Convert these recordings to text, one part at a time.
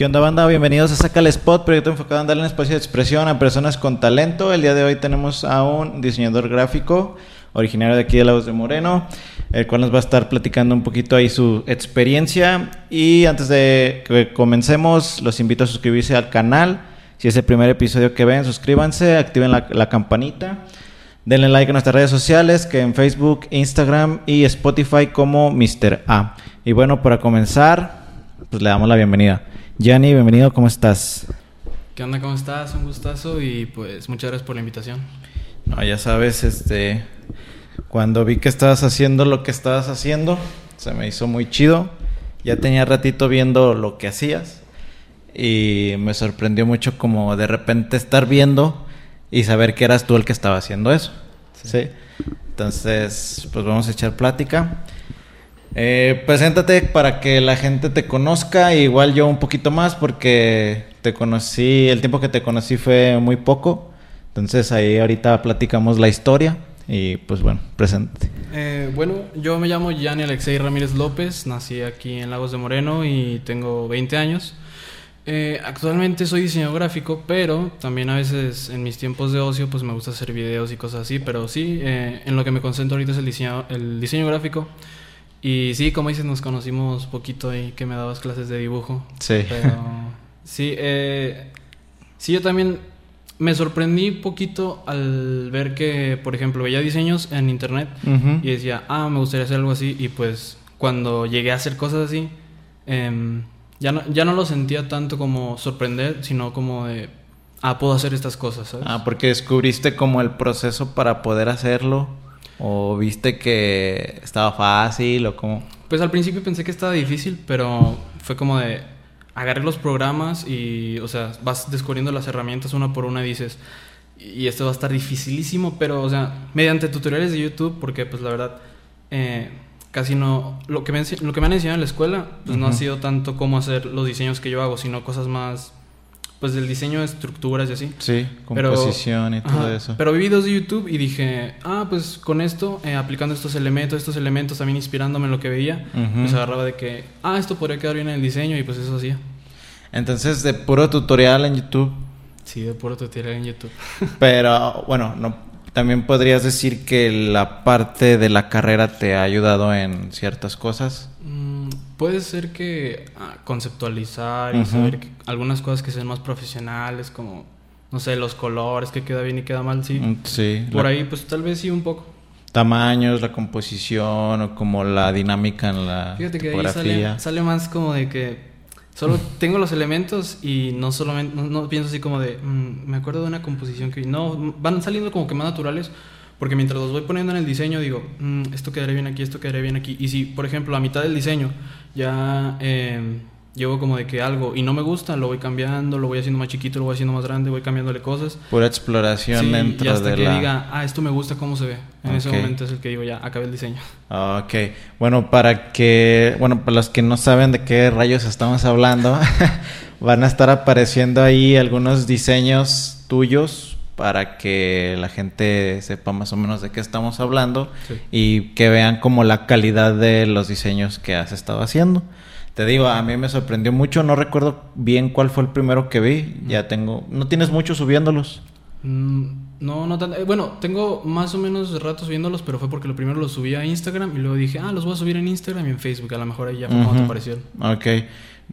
¿Qué onda banda? Bienvenidos a Saca el Spot, proyecto enfocado en darle un espacio de expresión a personas con talento. El día de hoy tenemos a un diseñador gráfico originario de aquí de Lagos de Moreno, el cual nos va a estar platicando un poquito ahí su experiencia. Y antes de que comencemos, los invito a suscribirse al canal. Si es el primer episodio que ven, suscríbanse, activen la, la campanita. Denle like a nuestras redes sociales, que en Facebook, Instagram y Spotify como Mr. A. Y bueno, para comenzar, pues le damos la bienvenida. Yanni, bienvenido, ¿cómo estás? ¿Qué onda? ¿Cómo estás? Un gustazo y pues muchas gracias por la invitación. No, ya sabes, este, cuando vi que estabas haciendo lo que estabas haciendo, se me hizo muy chido. Ya tenía ratito viendo lo que hacías y me sorprendió mucho como de repente estar viendo y saber que eras tú el que estaba haciendo eso. Sí. Entonces, pues vamos a echar plática. Eh, preséntate para que la gente te conozca, igual yo un poquito más porque te conocí, el tiempo que te conocí fue muy poco. Entonces ahí ahorita platicamos la historia y pues bueno, presente. Eh, bueno, yo me llamo Gianni Alexei Ramírez López, nací aquí en Lagos de Moreno y tengo 20 años. Eh, actualmente soy diseñador gráfico, pero también a veces en mis tiempos de ocio pues me gusta hacer videos y cosas así, pero sí, eh, en lo que me concentro ahorita es el diseño, el diseño gráfico. Y sí, como dices, nos conocimos poquito ahí que me dabas clases de dibujo. Sí. Pero sí, eh, sí, yo también me sorprendí poquito al ver que, por ejemplo, veía diseños en internet y decía, ah, me gustaría hacer algo así. Y pues cuando llegué a hacer cosas así, em, ya, no, ya no lo sentía tanto como sorprender, sino como de, ah, puedo hacer estas cosas, ¿sabes? Ah, porque descubriste como el proceso para poder hacerlo o viste que estaba fácil o como... Pues al principio pensé que estaba difícil, pero fue como de agarré los programas y, o sea, vas descubriendo las herramientas una por una y dices, y esto va a estar dificilísimo, pero, o sea, mediante tutoriales de YouTube, porque pues la verdad, eh, casi no, lo que, me, lo que me han enseñado en la escuela, pues no ha sido tanto cómo hacer los diseños que yo hago, sino cosas más, pues del diseño de estructuras y así. Sí, Pero- composición y todo Ajá, eso. Pero vi videos de YouTube y dije, ah, pues con esto, eh, aplicando estos elementos, estos elementos, también inspirándome en lo que veía, Ujú. pues agarraba de que, ah, esto podría quedar bien en el diseño y pues eso hacía. Entonces, de puro tutorial en YouTube, Sí, de puro tutorial en YouTube. pero bueno, no, también podrías decir que la parte de la carrera te ha ayudado en ciertas cosas. Puede ser que ah, conceptualizar y saber que algunas cosas que sean más profesionales, como, no sé, los colores, que queda bien y queda mal, sí. Mm, Sí. Por la- ahí, pues tal vez sí un poco. Tamaños, la composición o como la dinámica en la Fíjate que ahí sale, sale más como de que solo tengo los elementos y no solamente no, no pienso así como de "Mm, me acuerdo de una composición que no van saliendo como que más naturales porque mientras los voy poniendo en el diseño digo "Mm, esto quedaría bien aquí esto quedaría bien aquí y si por ejemplo a mitad del diseño ya eh, llevo como de que algo y no me gusta lo voy cambiando lo voy haciendo más chiquito lo voy haciendo más grande voy cambiándole cosas. Pura exploración Sí, dentro y hasta de que la... diga ah esto me gusta cómo se ve en ese momento es el que digo ya acabé el diseño Ok, bueno, para que, bueno, para los que no saben de qué rayos estamos hablando, van a estar apareciendo ahí algunos diseños tuyos para que la gente sepa más o menos de qué estamos hablando Sí. y que vean como la calidad de los diseños que has estado haciendo. Te digo, a mí me sorprendió mucho, no recuerdo bien cuál fue el primero que vi, ya tengo, no tienes mucho subiéndolos. Mm, No, no tanto. Eh, bueno, tengo más o menos ratos viéndolos, pero fue porque lo primero los subí a Instagram y luego dije, ah, los voy a subir en Instagram y en Facebook. A lo mejor ahí ya fue cuando te aparecieron. Ok.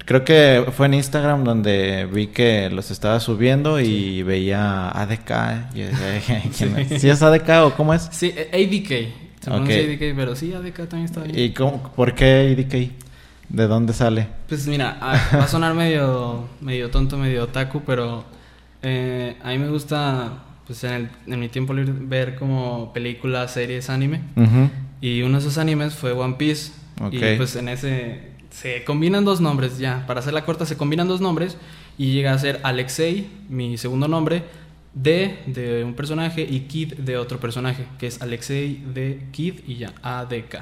Creo que fue en Instagram donde vi que los estaba subiendo y veía ADK. y- ¿quién es? ¿Sí es ADK o cómo es? Sí, eh, ADK. Se Ok. pronuncia ADK, pero sí, ADK también está bien. ¿Y cómo, por qué ADK? ¿De dónde sale? Pues mira, ah, va a sonar medio, medio tonto, medio otaku, pero eh, a mí me gusta, pues en, el- en mi tiempo libre, ver como películas, series, anime. Y uno de esos animes fue One Piece. Ok. Y pues en ese se combinan dos nombres ya. Para hacerla corta, se combinan dos nombres y llega a ser Alexei, mi segundo nombre, D de un personaje y Kid de otro personaje, que es Alexei de Kid y ya ADK.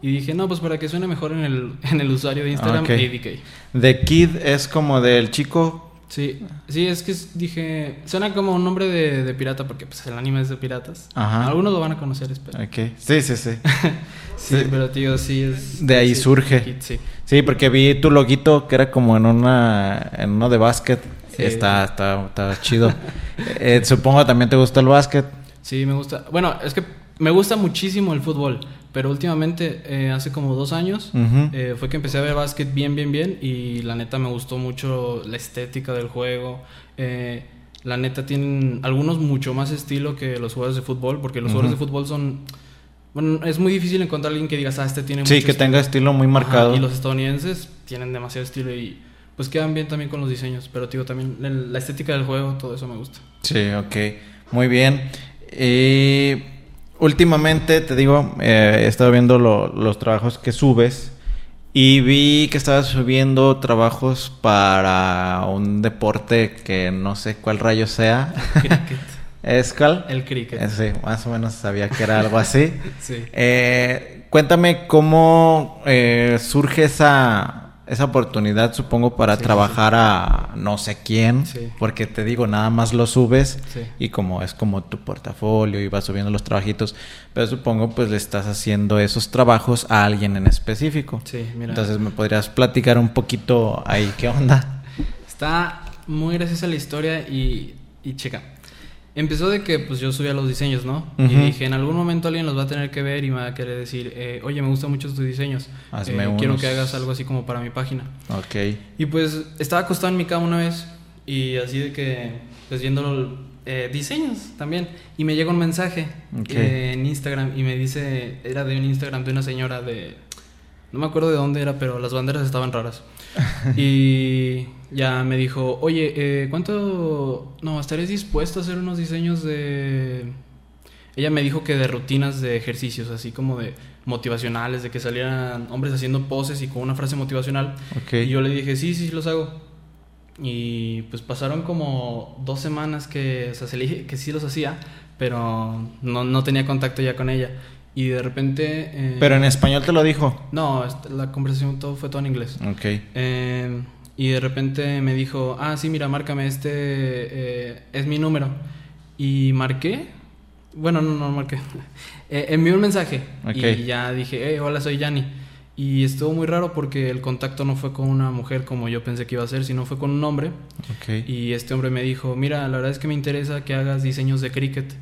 Y dije, no, pues para que suene mejor en el, en el usuario de Instagram, Ok. ADK. The Kid es como del chico Sí, sí, es que dije, suena como un nombre de, de pirata porque pues el anime es de piratas. Ajá. Algunos lo van a conocer, espero. Ok. Sí, sí, sí. Sí, Sí. pero tío, sí es... De ahí sí, surge. Sí, porque vi tu loguito que era como en una en uno de básquet. Sí. Está, está, está chido. Eh, supongo también te gusta el básquet. Sí, me gusta. Bueno, es que me gusta muchísimo el fútbol, pero últimamente, eh, hace como dos años, eh, fue que empecé a ver básquet bien, bien, bien y la neta me gustó mucho la estética del juego. Eh, la neta tienen algunos mucho más estilo que los jugadores de fútbol, porque los jugadores de fútbol son... Bueno, es muy difícil encontrar a alguien que digas, ah, este tiene Sí, mucho que estilo". tenga estilo muy Ajá, marcado. y los estadounidenses tienen demasiado estilo y pues quedan bien también con los diseños, pero digo, también la estética del juego, todo eso me gusta. Sí, ok. Muy bien. Y últimamente, te digo, eh, he estado viendo lo- los trabajos que subes y vi que estabas subiendo trabajos para un deporte que no sé cuál rayo sea. Cricket. ¿Es cuál? El cricket. Eh, Sí, más o menos sabía que era algo así. Sí. Eh, cuéntame cómo eh, surge esa, esa oportunidad, supongo, para Sí, trabajar a no sé quién, Sí. porque te digo, nada más lo subes y como es como tu portafolio y vas subiendo los trabajitos, pero supongo pues le estás haciendo esos trabajos a alguien en específico. Mira. Entonces, ¿me podrías platicar un poquito ahí qué onda? Está muy graciosa la historia y, y checa. Empezó de que pues yo subía los diseños, ¿no? Y dije, en algún momento alguien los va a tener que ver y me va a querer decir, eh, oye, me gustan mucho tus diseños. Hazme Eh, Quiero unos". que hagas algo así como para mi página. Ok. Y pues estaba acostado en mi cama una vez y así de que, pues viendo eh, diseños también. Y me llega un mensaje eh, en Instagram y me dice, era de un Instagram de una señora de, no me acuerdo de dónde era, pero las banderas estaban raras. y ya me dijo, oye, eh, ¿cuánto, no, estarías dispuesto a hacer unos diseños de... Ella me dijo que de rutinas de ejercicios, así como de motivacionales, de que salieran hombres haciendo poses y con una frase motivacional. Y yo le dije, sí, sí, sí, los hago. Y pues pasaron como dos semanas que, o sea, se le dije que sí los hacía, pero no, no tenía contacto ya con ella. Y de repente... eh, Pero en español te lo dijo. No, este, la conversación todo fue todo en inglés. Ok. Eh, y de repente me dijo, ah, sí, mira, márcame, este eh, es mi número. Y marqué. Bueno, no, no marqué. Eh, envió un mensaje. Ok. Y ya dije, hey, hola, soy Yanni. Y estuvo muy raro porque el contacto no fue con una mujer como yo pensé que iba a ser, sino fue con un hombre. Ok. Y este hombre me dijo, mira, la verdad es que me interesa que hagas diseños de cricket.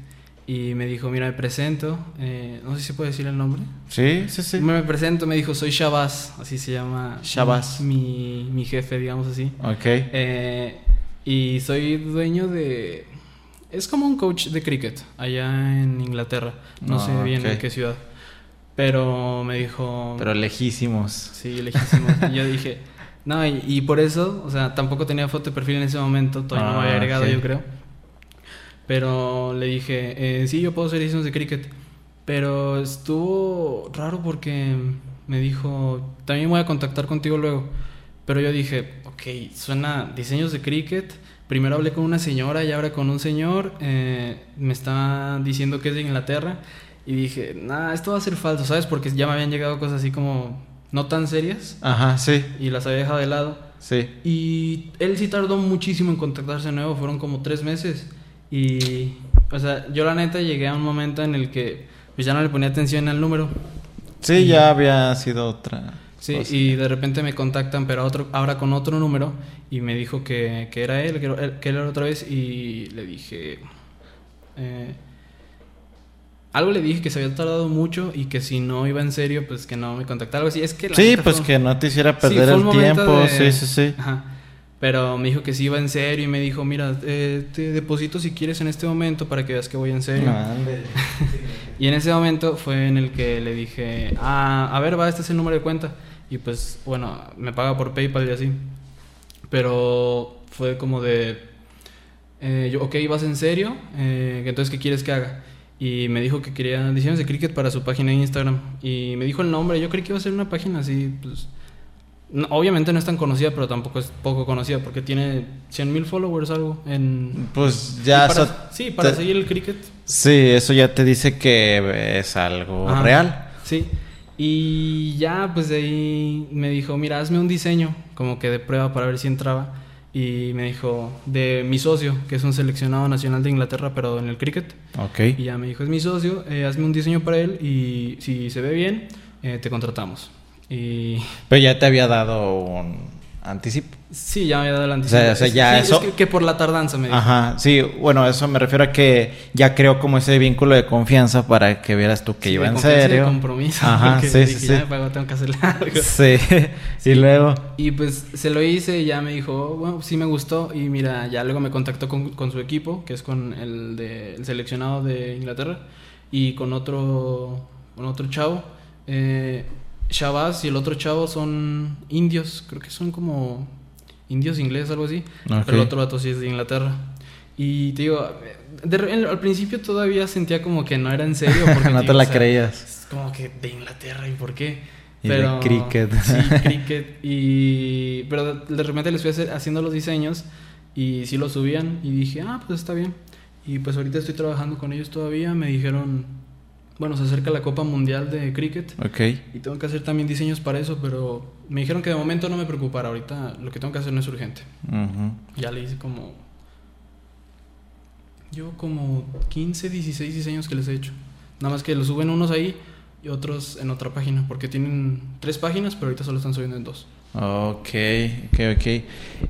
Y me dijo, mira, me presento. eh, no sé si se puede decir el nombre. Sí, sí, sí. Me presento, me dijo, soy Shabazz, así se llama. Shabazz. Mi, mi jefe, digamos así. Ok. Eh, y soy dueño de... Es como un coach de cricket allá en Inglaterra. No Ah, sé bien en qué ciudad. Pero me dijo... Pero lejísimos. Sí, lejísimo. y yo dije... No, y, y por eso, o sea, tampoco tenía foto de perfil en ese momento. Todavía no me Ah, había agregado, ok. yo creo. Pero le dije, eh, sí, yo puedo hacer diseños de cricket. Pero estuvo raro porque me dijo, también voy a contactar contigo luego. Pero yo dije, ok, suena diseños de cricket. Primero hablé con una señora y ahora con un señor. eh, me está diciendo que es de Inglaterra. Y dije, nah, esto va a ser falso, ¿sabes? Porque ya me habían llegado cosas así como no tan serias Ajá, sí. y las había dejado de lado. Sí. Y él sí tardó muchísimo en contactarse de nuevo, fueron como tres meses. Y, o sea, yo la neta llegué a un momento en el que pues ya no le ponía atención al número. Sí, ya había sido otra. Sí, cosa. y de repente me contactan, pero otro, ahora con otro número, y me dijo que, que era él, que él era otra vez, y le dije... eh, algo le dije que se había tardado mucho y que si no iba en serio, pues que no me contactara. Algo así. Es que la Sí, pues fue- que no te hiciera perder el tiempo. de- Sí, sí, sí. Ajá. Pero me dijo que sí iba en serio y me dijo, mira, eh, te deposito si quieres en este momento para que veas que voy en serio. Ande. Y en ese momento fue en el que le dije, ah, a ver, va, este es el número de cuenta. Y pues, bueno, me paga por PayPal y así. Pero fue como de, eh, yo, ok, vas en serio, eh, entonces, ¿qué quieres que haga? Y me dijo que quería diseños de cricket para su página de Instagram. Y me dijo el nombre, yo creí que iba a ser una página así, pues... no- obviamente no es tan conocida, pero tampoco es poco conocida, porque tiene 100 mil followers algo en... Pues ya. para- sí, para te- seguir el cricket. Sí, eso ya te dice que es algo Ajá. real. Sí. Y ya, pues de ahí me dijo, mira, hazme un diseño, como que de prueba para ver si entraba. y me dijo, de mi socio, que es un seleccionado nacional de Inglaterra, pero en el cricket. Ok. Y ya me dijo, es mi socio, eh, hazme un diseño para él y si se ve bien, eh, te contratamos. Y Pero ya te había dado un anticipo. sí, ya me había dado el O sea, o sea, ya Sí, eso- es que, que por la tardanza me dijo. Ajá, sí, bueno, eso me refiero a que ya creó como ese vínculo de confianza para que vieras tú que Sí, iba en y de serio. compromiso. Ajá, sí, dije, sí, ya sí. me pagó, tengo que hacerle algo. Sí, y luego. Y pues se lo hice y ya me dijo, bueno, sí me gustó. Y mira, ya luego me contactó con, con su equipo, que es con el, de, el seleccionado de Inglaterra, y con otro, con otro chavo. Eh, Shabazz y el otro chavo son indios, creo que son como indios ingleses, algo así. Pero el otro vato sí es de Inglaterra. Y te digo, de al principio todavía sentía como que no era en serio. Porque, no te la o sea, creías. es como que de Inglaterra, ¿y por qué? Y de cricket. Sí, cricket. Y, pero de repente les fui haciendo los diseños y sí los subían y dije, ah, pues está bien. Y pues ahorita estoy trabajando con ellos todavía. Me dijeron, bueno, se acerca la Copa Mundial de Cricket Ok. y tengo que hacer también diseños para eso, pero me dijeron que de momento no me preocupara. Ahorita lo que tengo que hacer no es urgente. Ujú. Ya le hice como... Yo como 15, 16 diseños que les he hecho. Nada más que los suben unos ahí y otros en otra página, porque tienen tres páginas, pero ahorita solo están subiendo en dos. Ok, ok, ok.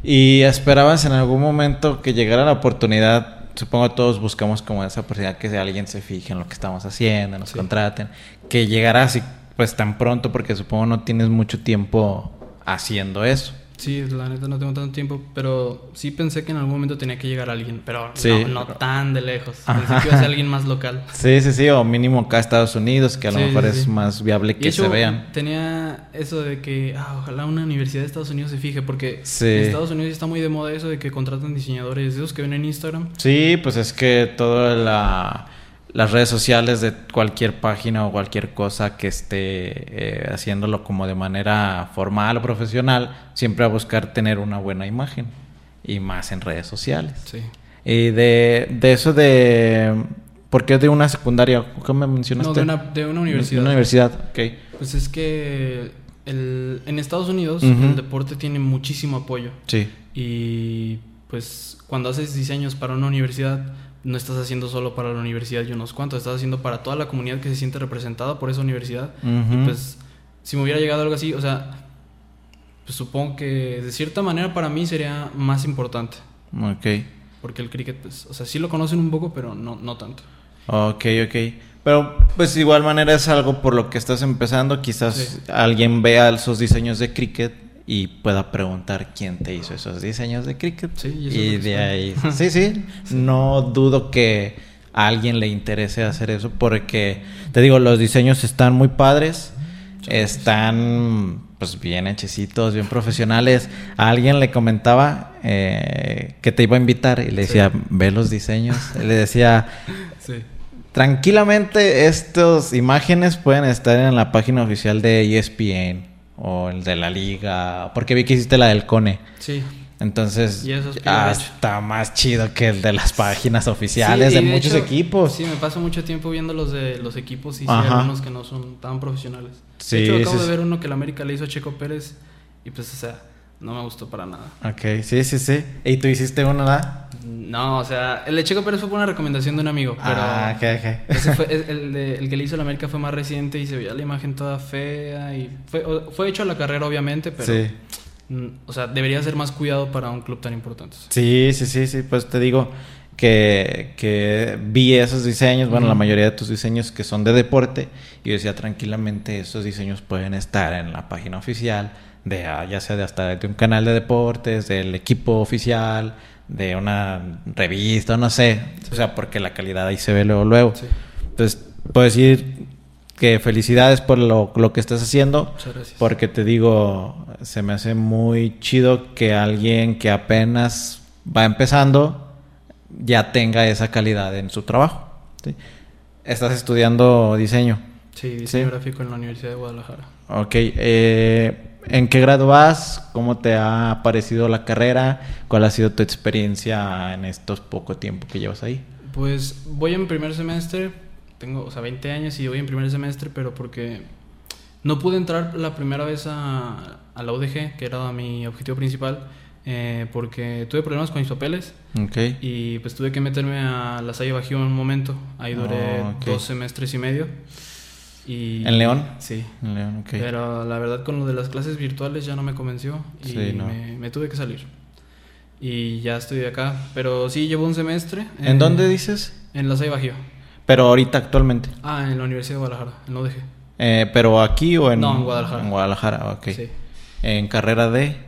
¿Y esperabas en algún momento que llegara la oportunidad? Supongo todos buscamos como esa oportunidad que alguien se fije en lo que estamos haciendo, nos Sí. contraten. Que llegara así pues tan pronto porque supongo no tienes mucho tiempo haciendo eso. Sí, la neta no tengo tanto tiempo, pero sí pensé que en algún momento tenía que llegar alguien, pero Sí. no, no tan de lejos. Ajá. Pensé que iba a ser alguien más local. Sí, sí, sí, o mínimo acá Estados Unidos, que a lo mejor sí, es más viable que hecho, se vean. tenía eso de que, ah, ojalá una universidad de Estados Unidos se fije, porque en Estados Unidos está muy de moda eso de que contratan diseñadores, esos que ven en Instagram. Sí, pues es que todas la- las redes sociales de cualquier página o cualquier cosa que esté eh, haciéndolo como de manera formal o profesional, siempre va a buscar tener una buena imagen y más en redes sociales. Sí. Y de, de eso de... ¿Por qué de una secundaria? ¿Qué me mencionaste? No, de una, de una universidad. De una universidad, ok. Pues es que el- en Estados Unidos el deporte tiene muchísimo apoyo. Sí. Y pues cuando haces diseños para una universidad, no estás haciendo solo para la universidad y unos cuantos, estás haciendo para toda la comunidad que se siente representada por esa universidad. Y pues si me hubiera llegado algo así, o sea, pues supongo que de cierta manera para mí sería más importante. Ok. Porque el cricket, pues, o sea, sí lo conocen un poco, pero no, no tanto. Ok, ok. Pero pues de igual manera es algo por lo que estás empezando. Quizás Sí. alguien vea esos diseños de cricket y pueda preguntar quién te hizo esos diseños de cricket. Sí, y de ahí. Sí, sí. No dudo que a alguien le interese hacer eso porque te digo, los diseños están muy padres. Están pues bien hechecitos, bien profesionales. A alguien le comentaba eh, que te iba a invitar y le decía, ve los diseños. le decía, Sí. Tranquilamente estas imágenes pueden estar en la página oficial de ESPN o el de la liga, porque vi que hiciste la del Cone. Sí. Entonces, está más chido que el de las páginas oficiales Sí, de, muchos hecho, equipos. Sí, me paso mucho tiempo viendo los de los equipos y sí, algunos que no son tan profesionales. Sí, de hecho, acabo sí, de ver uno que el América le hizo a Checo Pérez y pues, o sea, no me gustó para nada. Ok, sí, sí, sí. ¿Y tú hiciste uno, ¿verdad? No, o sea, el de Checo Pérez fue por una recomendación de un amigo, pero Ah, ok, ok. ese fue, el, de- el que le hizo el América fue más reciente y se veía la imagen toda fea y fue, fue hecho a la carrera obviamente, pero, Sí. mm, o sea, debería ser más cuidado para un club tan importante. Sí, sí, sí, sí, pues te digo que, que vi esos diseños, bueno, la mayoría de tus diseños que son de deporte, y yo decía tranquilamente esos diseños pueden estar en la página oficial, de ah, ya sea de hasta de un canal de deportes, del equipo oficial, de una revista, no sé, o sea, porque la calidad ahí se ve luego, luego. Sí. Entonces, puedo decir que felicidades por lo, lo que estás haciendo. Muchas gracias. Porque te digo, se me hace muy chido que alguien que apenas va empezando ya tenga esa calidad en su trabajo. ¿sí? Estás estudiando diseño. Sí, diseño gráfico en la Universidad de Guadalajara. Ok. eh, ¿En qué grado vas? ¿Cómo te ha parecido la carrera? ¿Cuál ha sido tu experiencia en estos poco tiempo que llevas ahí? Pues voy en primer semestre, tengo, o sea, 20 años y voy en primer semestre, pero porque no pude entrar la primera vez a, a la UDG, que era mi objetivo principal. eh, porque tuve problemas con mis papeles y pues tuve que meterme a la Salle Bajío en un momento. Ahí duré Oh, dos semestres y medio. Y, ¿En León? Sí. En León, ok. Pero la verdad con lo de las clases virtuales ya no me convenció y Sí, no. me, me tuve que salir. Y ya estoy acá. Pero sí, llevo un semestre. ¿En dónde dices? En la Bajío. Pero ahorita actualmente. Ah, en la Universidad de Guadalajara, en la UDG. Eh, ¿Pero aquí o en...? No, en Guadalajara. En Guadalajara, ok. Sí. En carrera de...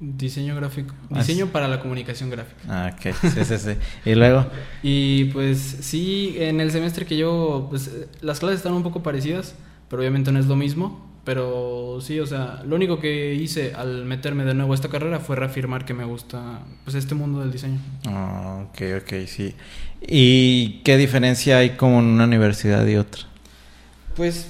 Diseño gráfico. Ah, Diseño para la comunicación gráfica. Ah, ok. Sí, sí, sí. Y luego... Y pues sí, en el semestre que yo, pues las clases están un poco parecidas, pero obviamente no es lo mismo. Pero sí, o sea, lo único que hice al meterme de nuevo a esta carrera fue reafirmar que me gusta pues este mundo del diseño. Ah, ok, ok, sí. ¿Y qué diferencia hay con una universidad y otra? Pues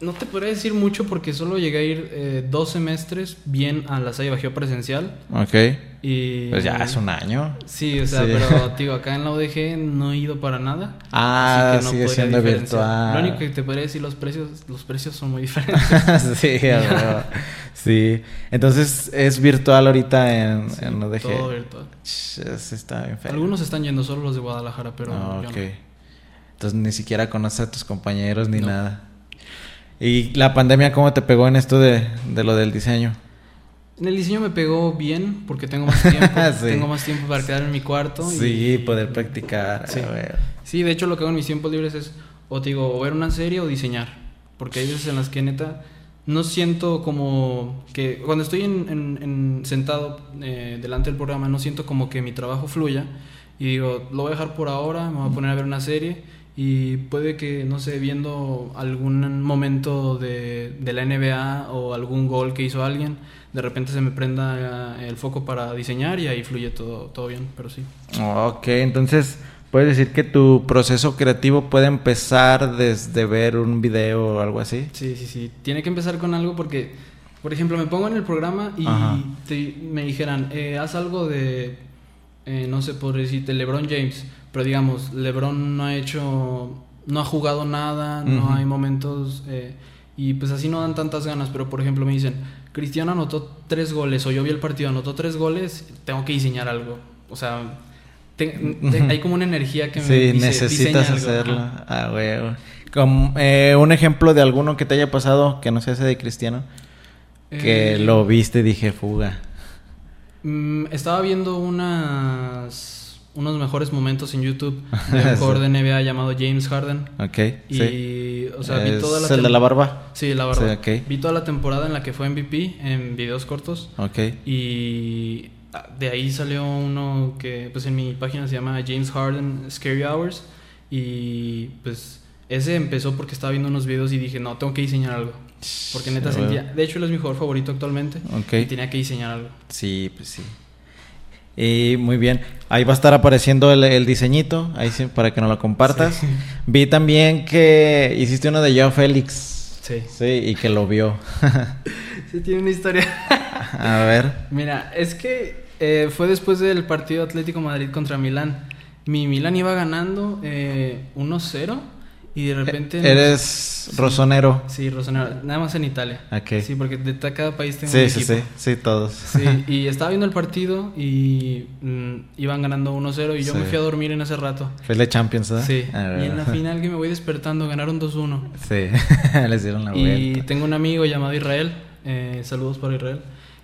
no te podría decir mucho porque solo llegué a ir eh, dos semestres bien a la Salle Bajío presencial. Ok. Y Pues ya es un año. Sí, o sea, Sí. pero digo, acá en la UDG no he ido para nada. Ah, así que no sigue siendo virtual. Lo único que te podría decir, los precios, los precios son muy diferentes. sí, sí. Entonces es virtual ahorita en, Sí, en UDG. Todo virtual. Ch, está. Algunos están yendo solo los de Guadalajara, pero Ah, yo ok. no. Entonces ni siquiera conoces a tus compañeros ni No. nada. ¿Y la pandemia cómo te pegó en esto de, de lo del diseño? En el diseño me pegó bien porque tengo más tiempo. Sí. Tengo más tiempo para quedar en mi cuarto. Sí, y- poder practicar. Sí. Sí, de hecho lo que hago en mis tiempos libres es o te digo, o ver una serie o diseñar. Porque hay veces en las que neta no siento como que cuando estoy en, en- en- sentado eh, delante del programa no siento como que mi trabajo fluya y digo, lo voy a dejar por ahora, me voy a poner a ver una serie y puede que, no sé, viendo algún momento de, de la NBA o algún gol que hizo alguien, de repente se me prenda eh, el foco para diseñar y ahí fluye todo, todo bien, pero sí. Ok, entonces puedes decir que tu proceso creativo puede empezar desde ver un video o algo así. Sí, sí, sí. Tiene que empezar con algo porque, por ejemplo, me pongo en el programa y te- me dijeran, eh, haz algo de, eh, no sé, por decirte, LeBron James. Pero digamos, LeBron no ha hecho, no ha jugado nada, no hay momentos, eh, y pues así no dan tantas ganas. Pero por ejemplo, me dicen, Cristiano anotó tres goles, o yo vi el partido, anotó tres goles, tengo que diseñar algo. O sea, te- te- hay como una energía que me Sí, dice, necesitas. Ajá. Ah. Como, eh, un ejemplo de alguno que te haya pasado que no sea ese de Cristiano, que Eh, lo viste y dije fuga. Mm, estaba viendo unas unos mejores momentos en YouTube de un jugador de NBA llamado James Harden Ok, y sí. o sea, vi ¿Es toda la el de la barba? Sí, la verdad. Sí. Vi toda la temporada en la que fue MVP en videos cortos Ok. y ah, de ahí salió uno que pues en mi página se llama James Harden Scary Hours y pues ese empezó porque estaba viendo unos videos y dije, "No, tengo que diseñar algo." Porque neta sentía, de hecho él es mi jugador favorito actualmente Ok. y tenía que diseñar algo. Sí, pues sí. Y muy bien. Ahí va a estar apareciendo el, el diseñito, ahí sí, para que nos lo compartas. Sí. Vi también que hiciste uno de Joe Félix. Sí. Sí, y que lo vio. Sí tiene una historia. a ver. Mira, es que eh, fue después del partido Atlético Madrid contra Milán. Mi Milán iba ganando eh, 1-0 y de repente... Eres Sí. rosonero. Sí, Rosonero, nada más en Italia. Ok. Sí, porque de cada país tengo Sí, un sí, equipo. sí, sí, todos. Sí, y estaba viendo el partido y mm, iban ganando 1-0 y yo Sí. me fui a dormir en ese rato. Fue de Champions, ¿verdad? Sí, A ver. y en la final que me voy despertando ganaron 2-1. Sí, les dieron la Y vuelta. tengo un amigo llamado Israel, eh, saludos para Israel,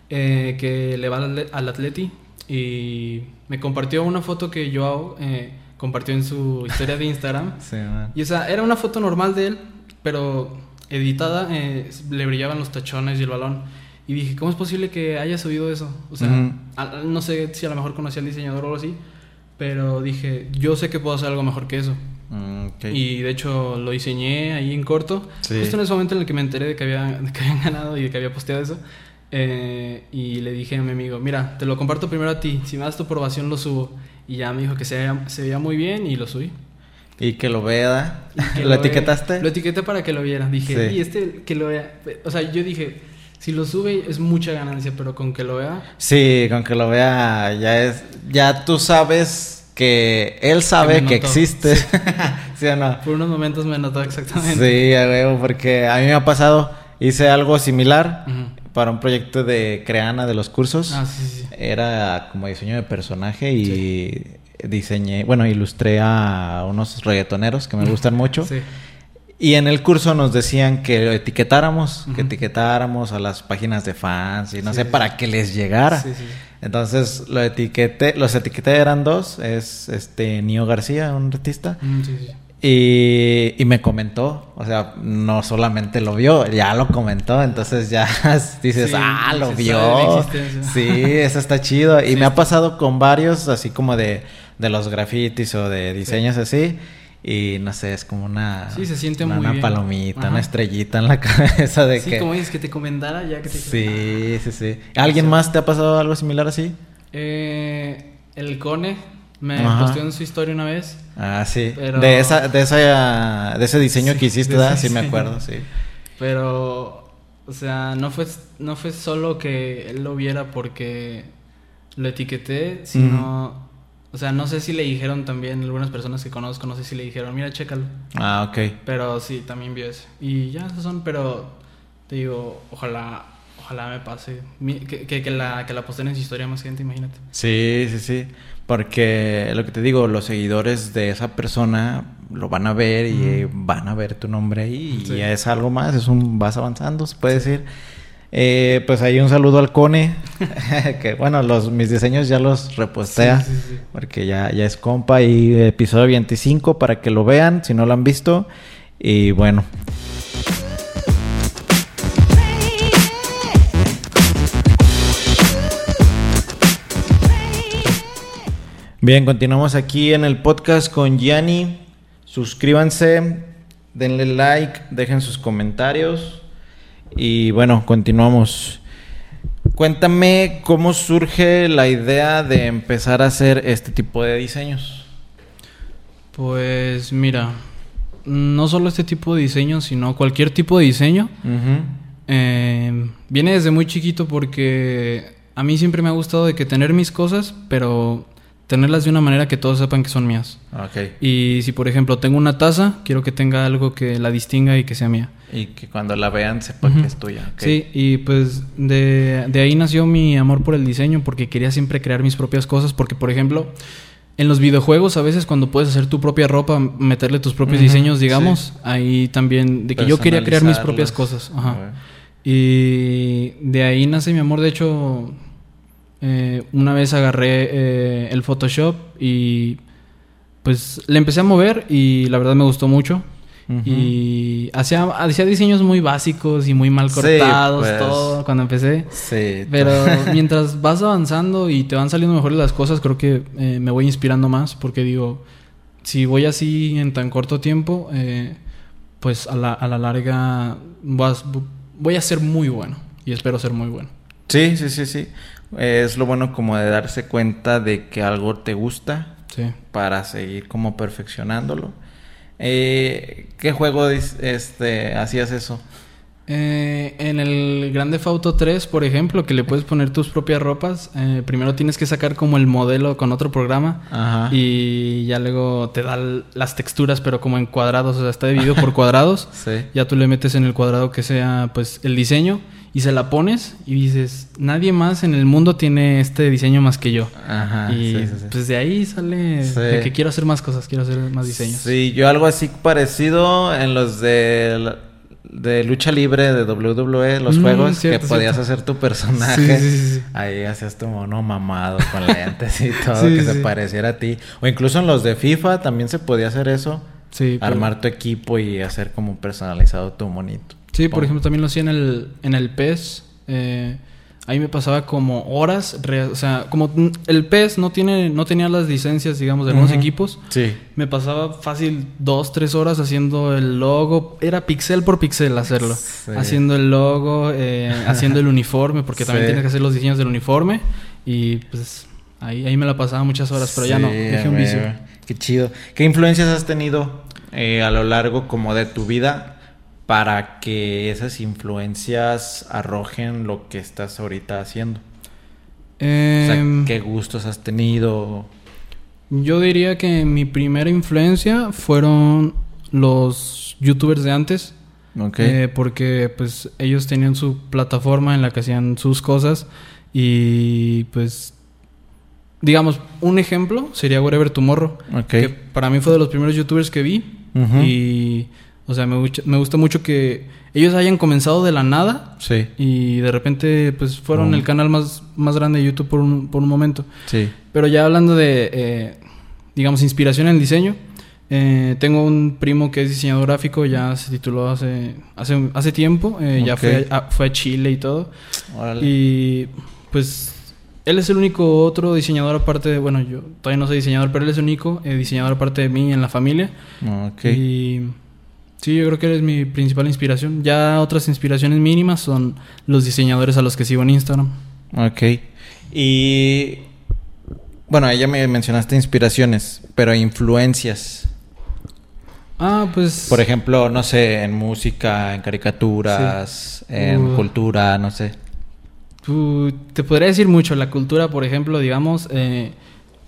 eh, que le va al, al Atleti y me compartió una foto que Joao eh, compartió en su historia de Instagram. Sí, man. Y o sea, era una foto normal de él, pero editada, eh, le brillaban los tachones y el balón. Y dije, ¿cómo es posible que haya subido eso? O sea, Ujú. a- no sé si a lo mejor conocía al diseñador o algo así, pero dije, yo sé que puedo hacer algo mejor que eso. Mm, ok. Y de hecho lo diseñé ahí en corto. Sí. Justo en ese momento en el que me enteré de que, había, de que habían ganado y de que había posteado eso. eh, y le dije a mi amigo, mira, te lo comparto primero a ti. Si me das tu aprobación lo subo. Y ya me dijo que se veía, se veía muy bien y lo subí. Y que lo vea. Que ¿Lo vea. etiquetaste? Lo etiqueté para que lo viera. Dije, Sí. y este que lo vea. O sea, yo dije, si lo sube es mucha ganancia, pero con que lo vea. Sí, con que lo vea ya es... Ya tú sabes que él sabe que, notó. existe. ¿Sí o no? Por unos momentos me notó exactamente. Sí, porque a mí me ha pasado, hice algo similar, Ujú. Para un proyecto de Creana de los cursos. Ah, sí, sí. Era como diseño de personaje y diseñé, bueno, ilustré a unos reggaetoneros que me gustan mucho. Sí. Y en el curso nos decían que lo etiquetáramos, que etiquetáramos a las páginas de fans y no sé, para que les llegara. Sí, sí. Entonces lo etiqueté, los etiqueté eran dos, es este Nio García, un artista, Mm, sí, sí. Y, y me comentó, o sea, no solamente lo vio, ya lo comentó, entonces ya dices, Sí, ah, lo vio. Sí, eso está chido. Y Sí, me ha pasado con varios, así como de, de los grafitis o de diseños así. Y no sé, es como una, Sí, se siente una, muy una bien. palomita, Ajá. una estrellita en la cabeza de Sí, que... como dices, que te comentara ya que te Sí, sí, sí. ¿Alguien más te ha pasado algo similar así? Eh, el Cone me Ajá. posteó en su historia una vez. Ah, sí. Pero- De esa, de esa, de ese diseño Sí, que hiciste, ¿verdad? Sí me acuerdo, sí. Pero, o sea, no fue, no fue solo que él lo viera porque lo etiqueté, sino, o sea, no sé si le dijeron también algunas personas que conozco, no sé si le dijeron, mira, chécalo. Ah, ok. Pero sí, también vio eso. Y ya, esos son, pero te digo, ojalá, ojalá me pase. Mi- Que, que, que la, que la posteen en su historia más gente, imagínate. Sí, sí, sí. Porque lo que te digo, los seguidores de esa persona lo van a ver y van a ver tu nombre ahí. Y Sí. ya es algo más, es un vas avanzando, se puede decir. Eh, pues ahí un saludo al Cone, que bueno, los, mis diseños ya los repostea, Sí, sí, sí. porque ya, ya es compa y episodio 25 para que lo vean, si no lo han visto. Y bueno, Bien, continuamos aquí en el podcast con Gianni. Suscríbanse, denle like, dejen sus comentarios. Y bueno, continuamos. Cuéntame cómo surge la idea de empezar a hacer este tipo de diseños. Pues mira, no solo este tipo de diseño, sino cualquier tipo de diseño. Eh, viene desde muy chiquito porque a mí siempre me ha gustado de que tener mis cosas, pero tenerlas de una manera que todos sepan que son mías. Ok. Y si por ejemplo tengo una taza, quiero que tenga algo que la distinga y que sea mía. Y que cuando la vean sepan que es tuya. Sí, y pues de, de ahí nació mi amor por el diseño porque quería siempre crear mis propias cosas porque por ejemplo en los videojuegos a veces cuando puedes hacer tu propia ropa, meterle tus propios diseños, digamos, ahí también de que yo quería crear mis propias cosas. Ajá. Y de ahí nace mi amor. De hecho, eh, una vez agarré eh, el Photoshop y pues le empecé a mover y la verdad me gustó mucho. Y hacía, hacía diseños muy básicos y muy mal Sí, cortados, pues. todo cuando empecé. Sí. Pero mientras vas avanzando y te van saliendo mejores las cosas, creo que eh, me voy inspirando más porque digo, si voy así en tan corto tiempo, eh, pues a la, a la larga vas- voy a ser muy bueno y espero ser muy bueno. Sí, sí, sí, sí. Es lo bueno como de darse cuenta de que algo te gusta Sí. para seguir como perfeccionándolo. Eh, ¿Qué juego este, hacías eso? Eh, en el Grande Auto 3, por ejemplo, que le puedes poner tus propias ropas, eh, primero tienes que sacar como el modelo con otro programa Ajá. y ya luego te da las texturas, pero como en cuadrados, o sea, está dividido por cuadrados. Sí. Ya tú le metes en el cuadrado que sea pues el diseño y se la pones y dices, nadie más en el mundo tiene este diseño más que yo. Ajá. y sí, sí, sí. pues de ahí sale de que quiero hacer más cosas, quiero hacer más diseños. Sí, yo algo así parecido en los de, de lucha libre de WWE, los Mm, juegos, cierto, que podías cierto. hacer tu personaje. Sí, sí, sí, sí. Ahí hacías tu mono mamado con lentes y todo, que se pareciera a ti. O incluso en los de FIFA también se podía hacer eso. Sí, pero- Armar tu equipo y hacer como personalizado tu monito. Sí, por ejemplo, también lo hacía en el, en el PES. eh, ahí me pasaba como horas, re- o sea, como el PES no tiene, no tenía las licencias, digamos, de algunos Ujú. equipos. Sí. Me pasaba fácil dos, tres horas haciendo el logo. Era pixel por pixel hacerlo. Sí. Haciendo el logo, eh, haciendo el uniforme, porque también tienes que hacer los diseños del uniforme. Y pues ahí, ahí me la pasaba muchas horas, pero ya no, dejé un vicio. Qué chido. ¿Qué influencias has tenido eh, a lo largo como de tu vida para que esas influencias arrojen lo que estás ahorita haciendo? O sea, Em, ¿qué gustos has tenido? Yo diría que mi primera influencia fueron los youtubers de antes. Eh, porque pues ellos tenían su plataforma en la que hacían sus cosas y pues digamos un ejemplo sería Wherever Tomorrow que para mí fue de los primeros youtubers que vi y o sea me, gusta- me gusta mucho que ellos hayan comenzado de la nada Sí, y de repente pues fueron el canal más, más grande de YouTube por un, por un momento sí. pero ya hablando de, eh, digamos, inspiración en diseño, eh, tengo un primo que es diseñador gráfico, ya se tituló hace, hace, hace tiempo, eh, ya fue a, fue a Chile y todo. Órale. Y pues él es el único otro diseñador aparte de, bueno, yo todavía no soy diseñador, pero él es el único eh, diseñador aparte de mí en la familia. Ok. Y sí, yo creo que él es mi principal inspiración. Ya otras inspiraciones mínimas son los diseñadores a los que sigo en Instagram. Ok. Y bueno, ya me mencionaste inspiraciones, pero influencias. Ah, pues... Por ejemplo, no sé, en música, en caricaturas, en Uh. cultura, no sé. Tú- te podría decir mucho. La cultura, por ejemplo, digamos, eh,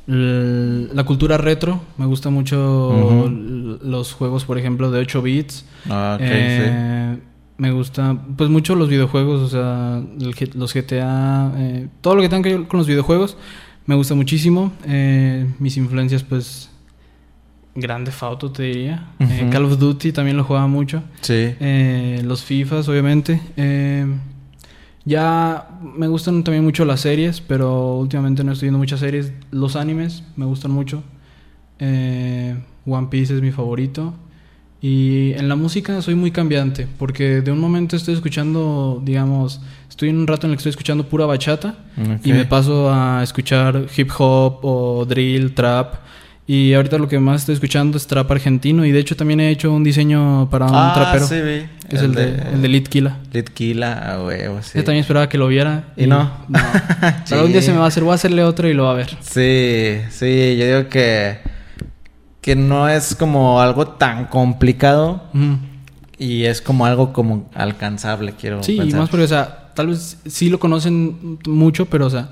la cultura retro. Me gusta mucho los juegos, por ejemplo, de 8 bits. Ah, ok, Eh, Me gusta, pues, mucho los videojuegos, o sea, los GTA, eh, todo lo que tenga que ver con los videojuegos. Me gusta muchísimo. Eh, mis influencias, pues, Grande Auto, te diría. Eh, Ujú. Call of Duty también lo jugaba mucho. sí. Eh, los FIFAs, obviamente. Ya me gustan también mucho las series, pero últimamente no estoy viendo muchas series. Los animes me gustan mucho. Eh, One Piece es mi favorito. Y en la música soy muy cambiante, porque de un momento estoy escuchando, digamos, estoy en un rato en el que estoy escuchando pura bachata y me paso a escuchar hip hop o drill, trap. Y ahorita lo que más estoy escuchando es trap argentino. Y de hecho también he hecho un diseño para un ah, trapero. sí, vi. Es el, de, el de Litkila. Litkila, a huevo, sí. Yo también esperaba que lo viera. ¿Y no? Pero un día se me va a hacer, voy a hacerle otro y lo va a ver. Sí, sí, yo digo que, que no es como algo tan complicado y es como algo como alcanzable, quiero Sí, y más porque, o sea, tal vez sí lo conocen mucho, pero, o sea,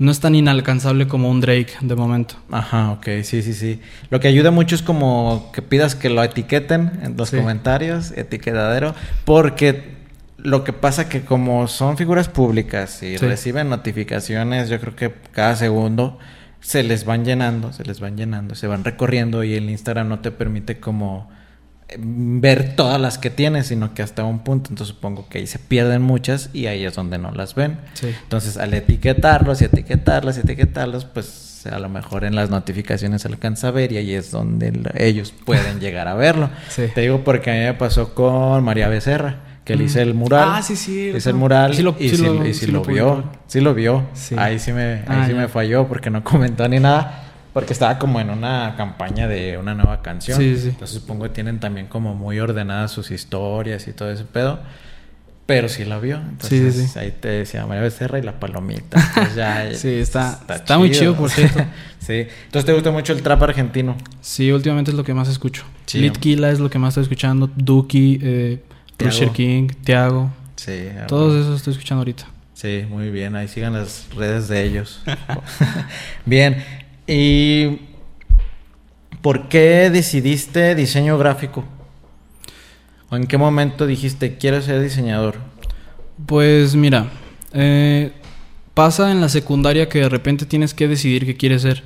no es tan inalcanzable como un Drake de momento. Ajá, ok, sí, sí, sí. Lo que ayuda mucho es como que pidas que lo etiqueten en los Sí. comentarios, etiquetadero, porque lo que pasa que como son figuras públicas y Sí. reciben notificaciones, yo creo que cada segundo se les van llenando, se les van llenando, se van recorriendo y el Instagram no te permite como ver todas las que tienes, sino que hasta un punto, entonces supongo que ahí se pierden muchas y ahí es donde no las ven. Sí. Entonces, al etiquetarlos y etiquetarlos y etiquetarlos, pues a lo mejor en las notificaciones se alcanza a ver y ahí es donde lo- ellos pueden llegar a verlo. Sí. Te digo porque a mí me pasó con María Becerra, que le Mm. hice el mural. Ah, sí, sí. Hice el mural Sí lo- y sí, lo- y vio. Sí lo vio. Ahí sí me, ahí Ah, sí me falló porque no comentó ni nada. Porque estaba como en una campaña de una nueva canción. Sí, sí. Entonces supongo que tienen también como muy ordenadas sus historias y todo ese pedo. Pero sí la vio. Entonces Sí, sí, ahí te decía María Becerra y la palomita. Entonces ya Sí, está- está muy chido, por cierto. sí. Entonces te gusta mucho el trap argentino. Sí, últimamente es lo que más escucho. Sí. Litkila es lo que más estoy escuchando. Duki, eh. Rusher King, Tiago. Sí. Todos esos estoy escuchando ahorita. Sí, muy bien. Ahí sigan las redes de ellos. bien. ¿Y por qué decidiste diseño gráfico? ¿O en qué momento dijiste quiero ser diseñador? Pues mira, eh, pasa en la secundaria que de repente tienes que decidir qué quieres ser.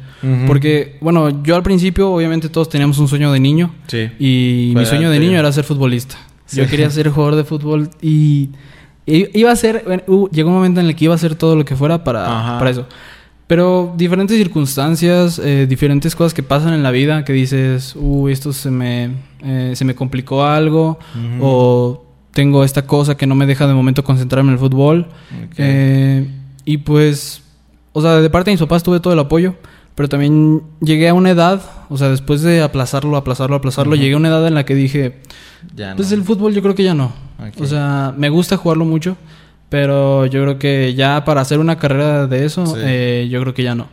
Porque, bueno, yo al principio obviamente todos teníamos un sueño de niño. Sí. Y Fue mi sueño de niño era ser futbolista. Sí. Yo quería ser jugador de fútbol y iba a ser, hu- llegó un momento en el que iba a hacer todo lo que fuera para, Ajá. para eso. Pero diferentes circunstancias, eh, diferentes cosas que pasan en la vida que dices, uy, esto se me, eh, se me complicó algo o tengo esta cosa que no me deja de momento concentrarme en el fútbol. Eh, y pues, o sea, de parte de mis papás tuve todo el apoyo, pero también llegué a una edad, o sea, después de aplazarlo, aplazarlo, aplazarlo, llegué a una edad en la que dije, ya pues no. el fútbol yo creo que ya no. O sea, me gusta jugarlo mucho, pero yo creo que ya para hacer una carrera de eso, Sí. eh, yo creo que ya no.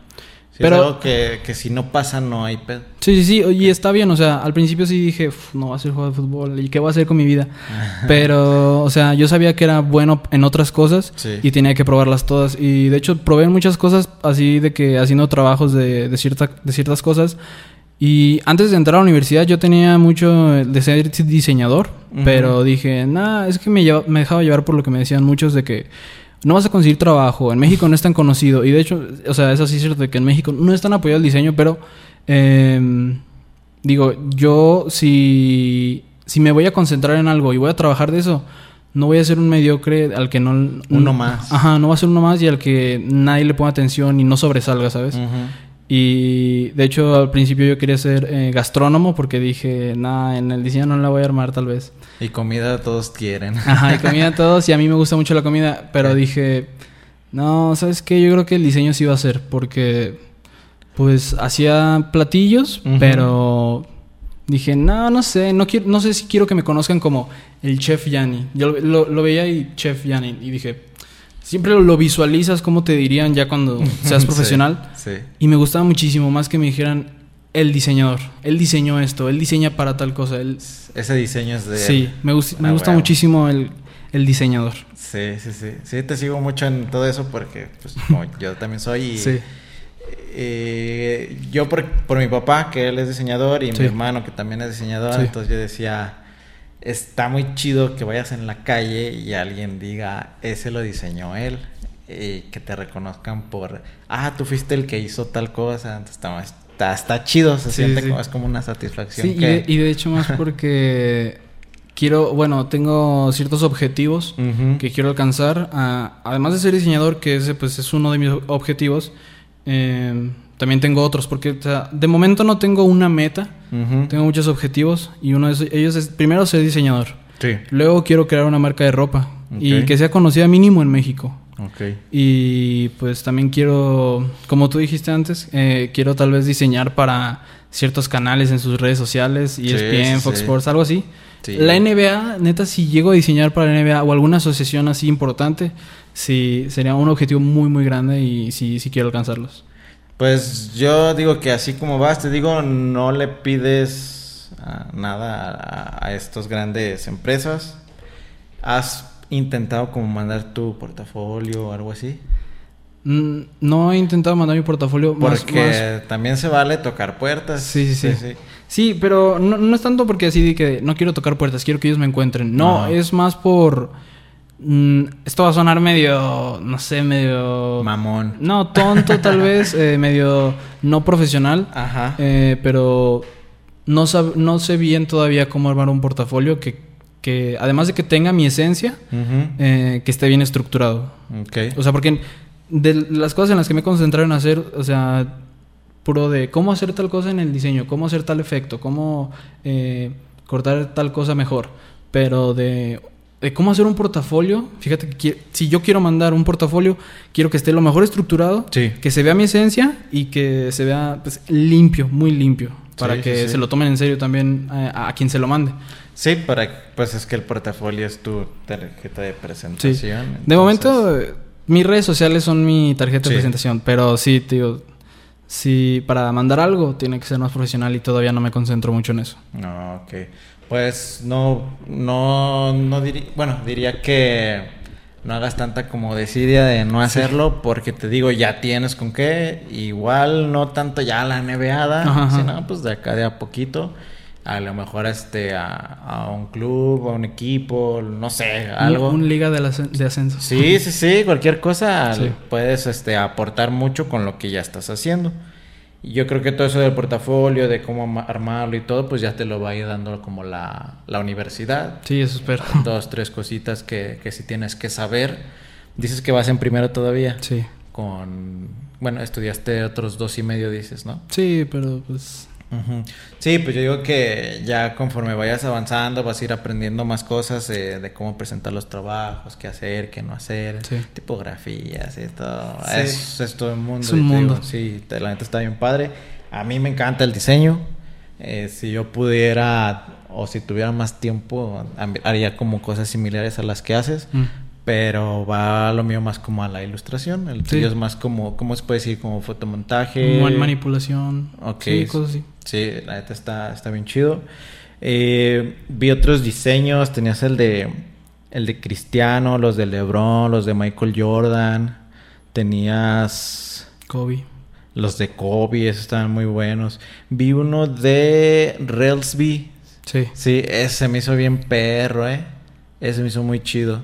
Sí, pero- es algo que, que si no pasa no hay pedo. Sí, sí, sí, y está bien, o sea, al principio sí dije, "Uf, no va a ser jugar de fútbol, ¿y qué voy a hacer con mi vida? Pero, o sea, yo sabía que era bueno en otras cosas Sí. y tenía que probarlas todas. Y de hecho, probé muchas cosas así de que haciendo trabajos de, de, cierta, de ciertas cosas. Y antes de entrar a la universidad yo tenía mucho de ser diseñador, pero dije, nah, es que me, me dejaba llevar por lo que me decían muchos de que no vas a conseguir trabajo, en México no es tan conocido. Y de hecho, o sea, es así cierto de que en México no es tan apoyado el diseño, pero em, digo, yo si, si me voy a concentrar en algo y voy a trabajar de eso, no voy a ser un mediocre al que no... Uno más. Ajá, no va a ser uno más y al que nadie le ponga atención y no sobresalga, ¿sabes? Ujú. Y de hecho al principio yo quería ser eh, gastrónomo porque dije, nada, en el diseño no la voy a armar tal vez. Y comida todos quieren. Ajá, y comida todos y a mí me gusta mucho la comida, pero dije, no, ¿sabes qué? Yo creo que el diseño sí va a ser porque pues hacía platillos, pero dije, no, no sé, no quiero, no sé si quiero que me conozcan como el chef Yanni. Yo lo, lo- lo veía y chef Yanni y dije, siempre lo, visualizas como te dirían ya cuando seas profesional. Sí. Y me gustaba muchísimo más que me dijeran el diseñador. Él diseñó esto, él diseña para tal cosa. Él... Ese diseño es de. Sí, me, gust- me Ah, gusta muchísimo el, el diseñador. Sí, sí, sí. Sí, te sigo mucho en todo eso porque pues, como yo también soy. Y, Sí. eh, yo por, por mi papá, que él es diseñador, y Sí. mi hermano, que también es diseñador, Sí. entonces yo decía, está muy chido que vayas en la calle y alguien diga, ese lo diseñó él. Y que te reconozcan por, ah, tú fuiste el que hizo tal cosa. Entonces está, está, está chido, se Sí, siente sí. como, es como una satisfacción. Sí, y que... de, y de hecho más porque quiero, bueno, tengo ciertos objetivos que quiero alcanzar. Ah, además de ser diseñador, que ese pues es uno de mis objetivos, eh, también tengo otros, porque o sea, de momento no tengo una meta, tengo muchos objetivos y uno de esos- ellos es primero ser diseñador. Sí. Luego quiero crear una marca de ropa y que sea conocida mínimo en México. Y pues también quiero, como tú dijiste antes, eh, quiero tal vez diseñar para ciertos canales en sus redes sociales, ESPN, sí, Fox sí. Sports, algo así. Sí. La NBA, neta, si llego a diseñar para la NBA o alguna asociación así importante, sí sería un objetivo muy, muy grande y sí, sí quiero alcanzarlos. Pues yo digo que así como vas, te digo, no le pides nada a, a estas grandes empresas. ¿Has intentado como mandar tu portafolio o algo así? Mm, No he intentado mandar mi portafolio más, Porque más- también se vale tocar puertas. Sí, sí, sí. Sí, pero no, no es tanto porque así de que no quiero tocar puertas, quiero que ellos me encuentren. No, Ajá. es más por... mm, esto va a sonar medio, no sé, medio... Mamón. No, tonto tal vez, eh, medio no profesional, Ajá. eh, pero no, no sé bien todavía cómo armar un portafolio que, que además de que tenga mi esencia, eh, que esté bien estructurado. Ok. O sea, porque de las cosas en las que me concentré en hacer, o sea, puro de cómo hacer tal cosa en el diseño, cómo hacer tal efecto, cómo eh, cortar tal cosa mejor. Pero de, de cómo hacer un portafolio, fíjate que si yo quiero mandar un portafolio, quiero que esté lo mejor estructurado, Sí. que se vea mi esencia y que se vea pues, limpio, muy limpio, para Sí, que sí, se lo tomen en serio también eh, a, a quien se lo mande. Sí, para, pues es que el portafolio es tu tarjeta de presentación. De momento, mis redes sociales son mi tarjeta de presentación, pero sí, tío, sí, para mandar algo tiene que ser más profesional y todavía no me concentro mucho en eso. No, ok. Pues no, no, no diría, bueno, diría que no hagas tanta como desidia de no hacerlo porque te digo, ya tienes con qué, igual no tanto ya la neveada, sino pues de acá de a poquito, a lo mejor este, a, a un club, a un equipo, no sé, algo. Un, un liga de, la- de ascenso. Sí, sí, sí, cualquier cosa Sí. puedes este, aportar mucho con lo que ya estás haciendo. Y yo creo que todo eso del portafolio, de cómo armarlo y todo, pues ya te lo va a ir dando como la, la universidad. Sí, eso espero. Dos, tres cositas que, que sí tienes que saber. Dices que vas en primero todavía. Sí. Con, bueno, estudiaste otros dos y medio, dices, ¿no? Sí, pero pues... Sí, pues yo digo que ya conforme vayas avanzando vas a ir aprendiendo más cosas eh, de cómo presentar los trabajos, qué hacer, qué no hacer, Sí. tipografías y todo. Sí. Es, es todo el mundo. Es un digo, mundo. sí, la neta está bien padre. A mí me encanta el diseño. Eh, si yo pudiera o si tuviera más tiempo, haría como cosas similares a las que haces. mm. Pero va lo mío más como a la ilustración. El Sí. tuyo es más como, ¿cómo se puede decir? Como fotomontaje. Man- manipulación. Ok. Sí, cosas así. Sí, la neta está, está bien chido. Eh, vi otros diseños. Tenías el de el de Cristiano, los de LeBron, los de Michael Jordan. Tenías Kobe. Los de Kobe, esos estaban muy buenos. Vi uno de Railsby. Sí. Sí, ese me hizo bien perro, ¿eh? Ese me hizo muy chido.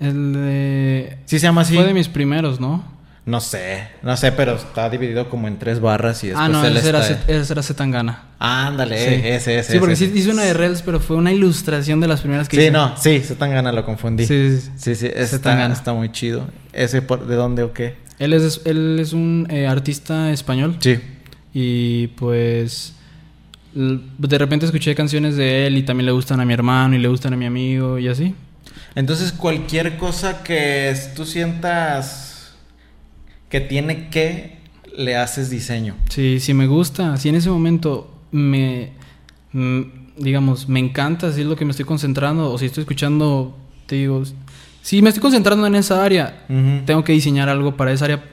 El de... Sí se llama así. Fue de mis primeros, ¿no? No sé, no sé, pero está dividido como en tres barras y después Ah, no, él ese era, está- Zet- ese era Zetangana. Ándale, Sí. ese, ese. Sí, porque ese. sí hice una de Rails, pero fue una ilustración de las primeras que Sí, hice. no, sí, Zetangana lo confundí. Sí, Sí, sí, sí. sí, está, está muy chido. ¿Ese por, de dónde o qué? Él es, él es un eh, artista español. Sí. Y pues de repente escuché canciones de él y también le gustan a mi hermano y le gustan a mi amigo y así. Entonces, cualquier cosa que tú sientas que tiene que, le haces diseño. Sí, sí me gusta. Si en ese momento me, mm, digamos, me encanta, si es lo que me estoy concentrando o si estoy escuchando, te digo, si me estoy concentrando en esa área, tengo que diseñar algo para esa área.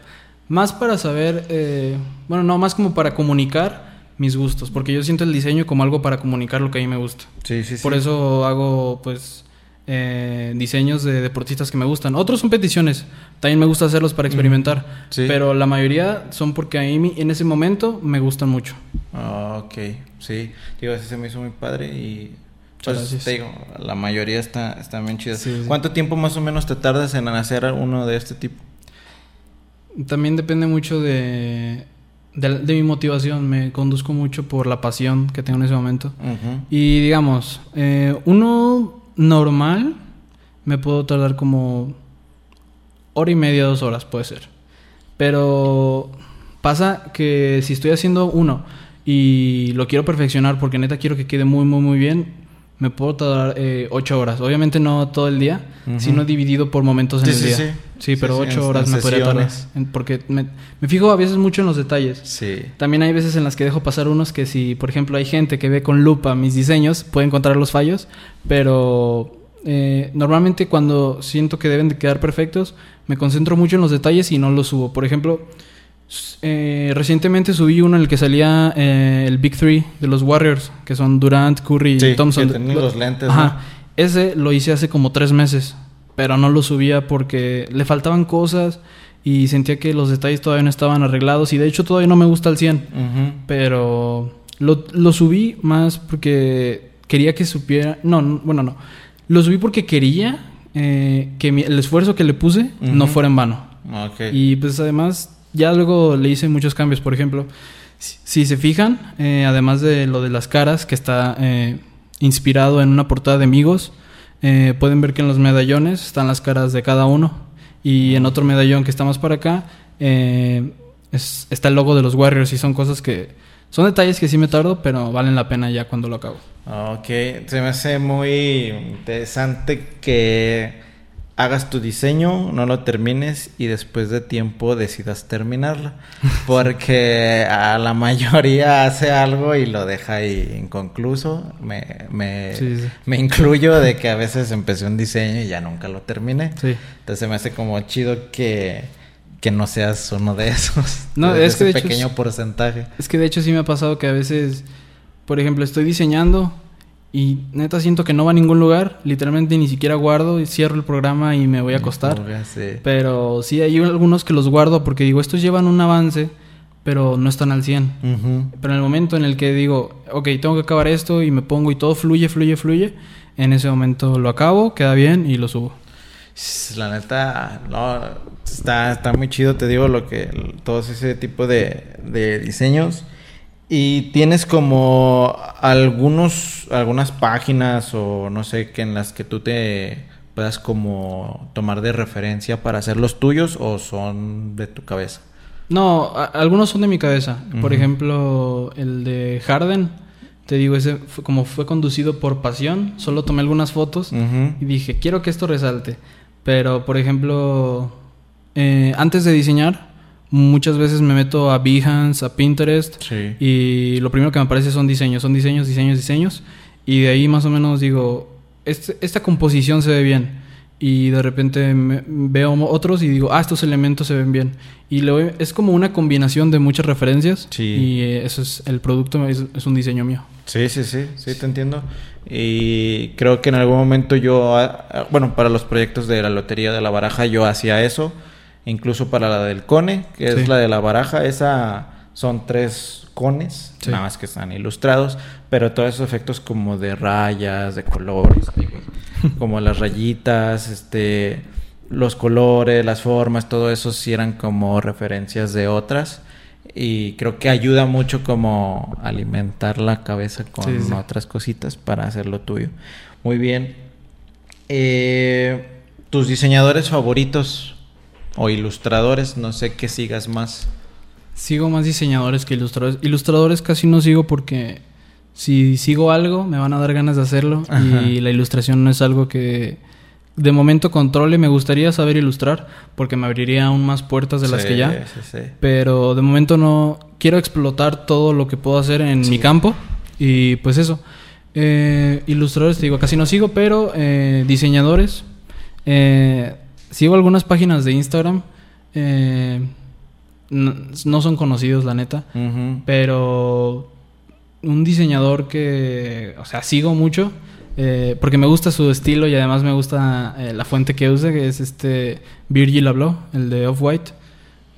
Más para saber, eh, bueno, no, más como para comunicar mis gustos, porque yo siento el diseño como algo para comunicar lo que a mí me gusta. Sí, sí, sí. Por eso hago, pues, eh, diseños de deportistas que me gustan. Otros son peticiones, también me gusta hacerlos para experimentar, Sí. pero la mayoría son porque a mí en ese momento me gustan mucho. Ah, ok, sí. Digo, ese se me hizo muy padre y... Pues te digo, la mayoría está, está bien. Sí, sí. ¿Cuánto tiempo más o menos te tardas en hacer uno de este tipo? También depende mucho de, de, de mi motivación, me conduzco mucho por la pasión que tengo en ese momento. Y digamos, eh, uno normal me puedo tardar como hora y media, dos horas, puede ser. Pero pasa que si estoy haciendo uno y lo quiero perfeccionar porque neta quiero que quede muy, muy, muy bien, me puedo tardar eh, ocho horas. Obviamente no todo el día, sino dividido por momentos en Sí, el sí, día. sí. Sí, Sí, pero ocho en- horas en me podría tardar. Porque me, me fijo a veces mucho en los detalles. Sí. También hay veces en las que dejo pasar unos que si, por ejemplo, hay gente que ve con lupa mis diseños, puede encontrar los fallos, pero eh, normalmente cuando siento que deben de quedar perfectos, me concentro mucho en los detalles y no los subo. Por ejemplo, eh, recientemente subí uno en el que salía eh, el Big Three de los Warriors, que son Durant, Curry Sí, y Thompson. que los lentes, Ajá. ¿no? Ese lo hice hace como tres meses, pero no lo subía porque le faltaban cosas y sentía que los detalles todavía no estaban arreglados y de hecho todavía no me gusta al 100. Ujú. Pero lo, lo subí más porque quería que supiera... No, no, bueno, no. Lo subí porque quería eh, que mi- el esfuerzo que le puse no fuera en vano. Y pues además ya luego le hice muchos cambios. Por ejemplo, si, se fijan, eh, además de lo de las caras, que está eh, inspirado en una portada de amigos, eh, pueden ver que en los medallones están las caras de cada uno. Y en otro medallón que está más para acá, es- está el logo de los Warriors y son cosas que... Son detalles que sí me tardo, pero valen la pena ya cuando lo acabo. Ok, se me hace muy interesante que hagas tu diseño, no lo termines y después de tiempo decidas terminarlo. Porque a la mayoría hace algo y lo deja ahí inconcluso. Me, me, Sí, sí. me incluyo de que a veces empecé un diseño y ya nunca lo terminé. Sí. Entonces me hace como chido que, que no seas uno de esos. No, de es que de pequeño porcentaje. Es que de hecho sí me ha pasado que a veces, por ejemplo, estoy diseñando y neta siento que no va a ningún lugar, literalmente ni siquiera guardo y cierro el programa y me voy a acostar. Pero sí hay algunos que los guardo porque digo, estos llevan un avance, pero no están al 100. Ujú. Pero en el momento en el que digo, ok, tengo que acabar esto y me pongo y todo fluye, fluye, fluye, en ese momento lo acabo, queda bien y lo subo. La neta, no, está, está muy chido, te digo, lo que, todos ese tipo de, de diseños. Y tienes como algunos, algunas páginas o no sé, que en las que tú te puedas como tomar de referencia para hacer los tuyos o son de tu cabeza. No, algunos son de mi cabeza. Por ejemplo, el de Harden, te digo, ese fue- como fue conducido por pasión, solo tomé algunas fotos y dije, quiero que esto resalte. Pero, por ejemplo, eh, antes de diseñar, muchas veces me meto a Behance, a Pinterest Sí. y lo primero que me aparece son diseños, son diseños, diseños, diseños. Y de ahí más o menos digo, este- esta composición se ve bien. Y de repente me- veo otros y digo, ah, estos elementos se ven bien. Y lo, es como una combinación de muchas referencias. Sí. Y eh, eso es el producto, es, es un diseño mío. Sí, sí, sí, sí, te entiendo. Y creo que en algún momento yo, ah, ah, bueno, para los proyectos de la lotería de la baraja yo hacía eso. Incluso para la del cone, que es la de la baraja, esa son tres cones, Sí. nada más que están ilustrados, pero todos esos efectos como de rayas, de colores, como las rayitas, este, los colores, las formas, todo eso sí eran como referencias de otras. Y creo que ayuda mucho como alimentar la cabeza con Sí, sí. otras cositas para hacer lo tuyo. Muy bien. Eh, tus diseñadores favoritos o ilustradores, no sé qué sigas más. Sigo más diseñadores que ilustradores. Ilustradores casi no sigo porque si sigo algo me van a dar ganas de hacerlo Ajá. y la ilustración no es algo que de momento controle. Me gustaría saber ilustrar porque me abriría aún más puertas de las que ya. sí, sí. Pero de momento no quiero explotar todo lo que puedo hacer en mi campo y pues eso. Eh, ilustradores, te digo, casi no sigo, pero eh, diseñadores. eh, sigo algunas páginas de Instagram. eh, no, no son conocidos, la neta. Pero un diseñador que, o sea, sigo mucho. eh, porque me gusta su estilo y además me gusta eh, la fuente que usa, que es este Virgil Abloh, el de Off-White.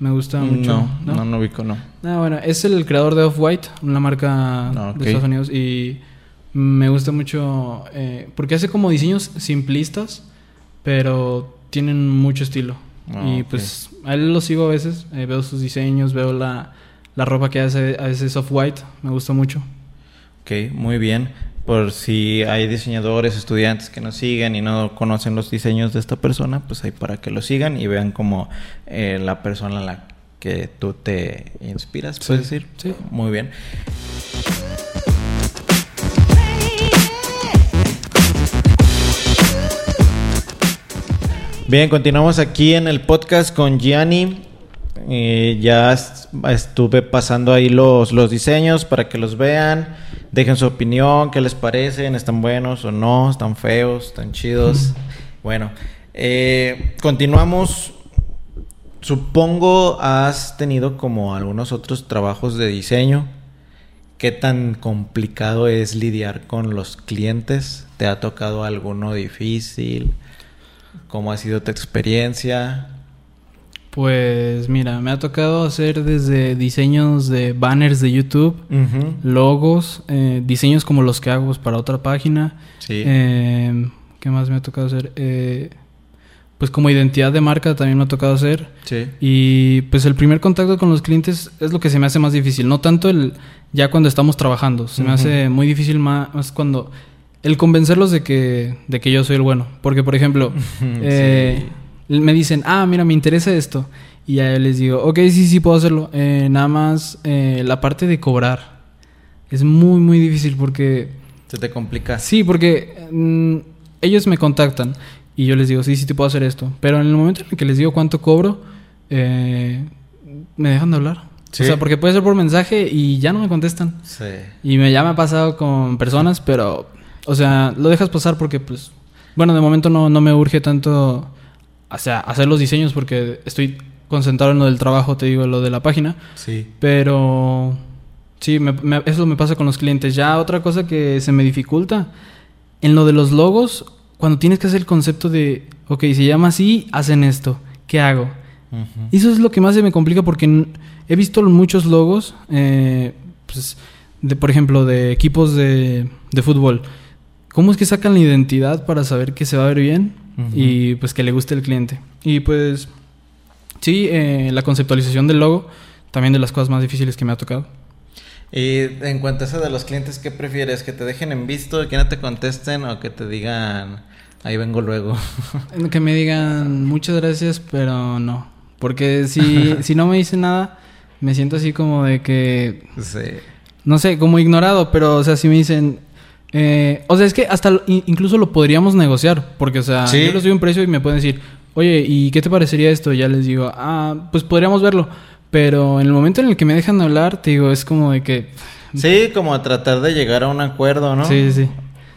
Me gusta mucho. No, no, no ubico, no. Ah, bueno, es el creador de Off-White, una marca de Estados Unidos. Y me gusta mucho eh, porque hace como diseños simplistas, pero tienen mucho estilo. Ah, y pues a él lo sigo a veces, eh, veo sus diseños, veo la, la ropa que hace a veces Off-White, me gusta mucho. Ok, muy bien. Por si hay diseñadores, estudiantes que nos siguen y no conocen los diseños de esta persona, pues ahí para que lo sigan y vean como eh, la persona a la que tú te inspiras, puedes Sí, decir. sí. Muy bien. Bien, continuamos aquí en el podcast con Gianni. Eh, ya est- estuve pasando ahí los, los diseños para que los vean. Dejen su opinión, qué les parecen, están buenos o no, están feos, están chidos. Bueno, eh, continuamos. Supongo has tenido como algunos otros trabajos de diseño. ¿Qué tan complicado es lidiar con los clientes? ¿Te ha tocado alguno difícil? ¿Cómo ha sido tu experiencia? Pues mira, me ha tocado hacer desde diseños de banners de YouTube, logos, eh, diseños como los que hago para otra página. Sí. Eh, ¿Qué más me ha tocado hacer? Eh, pues como identidad de marca también me ha tocado hacer. sí. Y pues el primer contacto con los clientes es lo que se me hace más difícil. No tanto el ya cuando estamos trabajando. Se me hace muy difícil más, más cuando... El convencerlos de que, de que yo soy el bueno. Porque, por ejemplo, eh, me dicen, ah, mira, me interesa esto. Y ya les digo, ok, sí, sí, puedo hacerlo. Eh, nada más eh, la parte de cobrar. Es muy, muy difícil porque... Se te complica. Sí, porque mm, ellos me contactan y yo les digo, sí, sí te puedo hacer esto. Pero en el momento en el que les digo cuánto cobro, eh, me dejan de hablar. Sí. O sea, porque puede ser por mensaje y ya no me contestan. Sí. Y me, ya me ha pasado con personas, pero, o sea, lo dejas pasar porque, pues, bueno, de momento no, no me urge tanto, o sea, hacer los diseños porque estoy concentrado en lo del trabajo, te digo, lo de la página. Sí. Pero sí, me- me- eso me pasa con los clientes. Ya otra cosa que se me dificulta, en lo de los logos, cuando tienes que hacer el concepto de, ok, se llama así, hacen esto, ¿qué hago? Eso es lo que más se me complica porque he visto muchos logos, eh, pues, de, por ejemplo, de equipos de, de fútbol. ¿Cómo es que sacan la identidad para saber que se va a ver bien y pues que le guste el cliente? Y pues sí, eh, la conceptualización del logo, también de las cosas más difíciles que me ha tocado. Y en cuanto a eso de los clientes, ¿qué prefieres? ¿Que te dejen en visto, que no te contesten o que te digan, ahí vengo luego? Que me digan muchas gracias, pero no. Porque si, si no me dicen nada, me siento así como de que sí. no sé, como ignorado, pero, o sea, si me dicen... eh, o sea, es que hasta incluso lo podríamos negociar, porque, o sea, Sí. yo les doy un precio y me pueden decir, oye, ¿y qué te parecería esto? Y ya les digo, ah, pues podríamos verlo. Pero en el momento en el que me dejan hablar, te digo, es como de que... Sí, como a tratar de llegar a un acuerdo, ¿no? Sí, sí,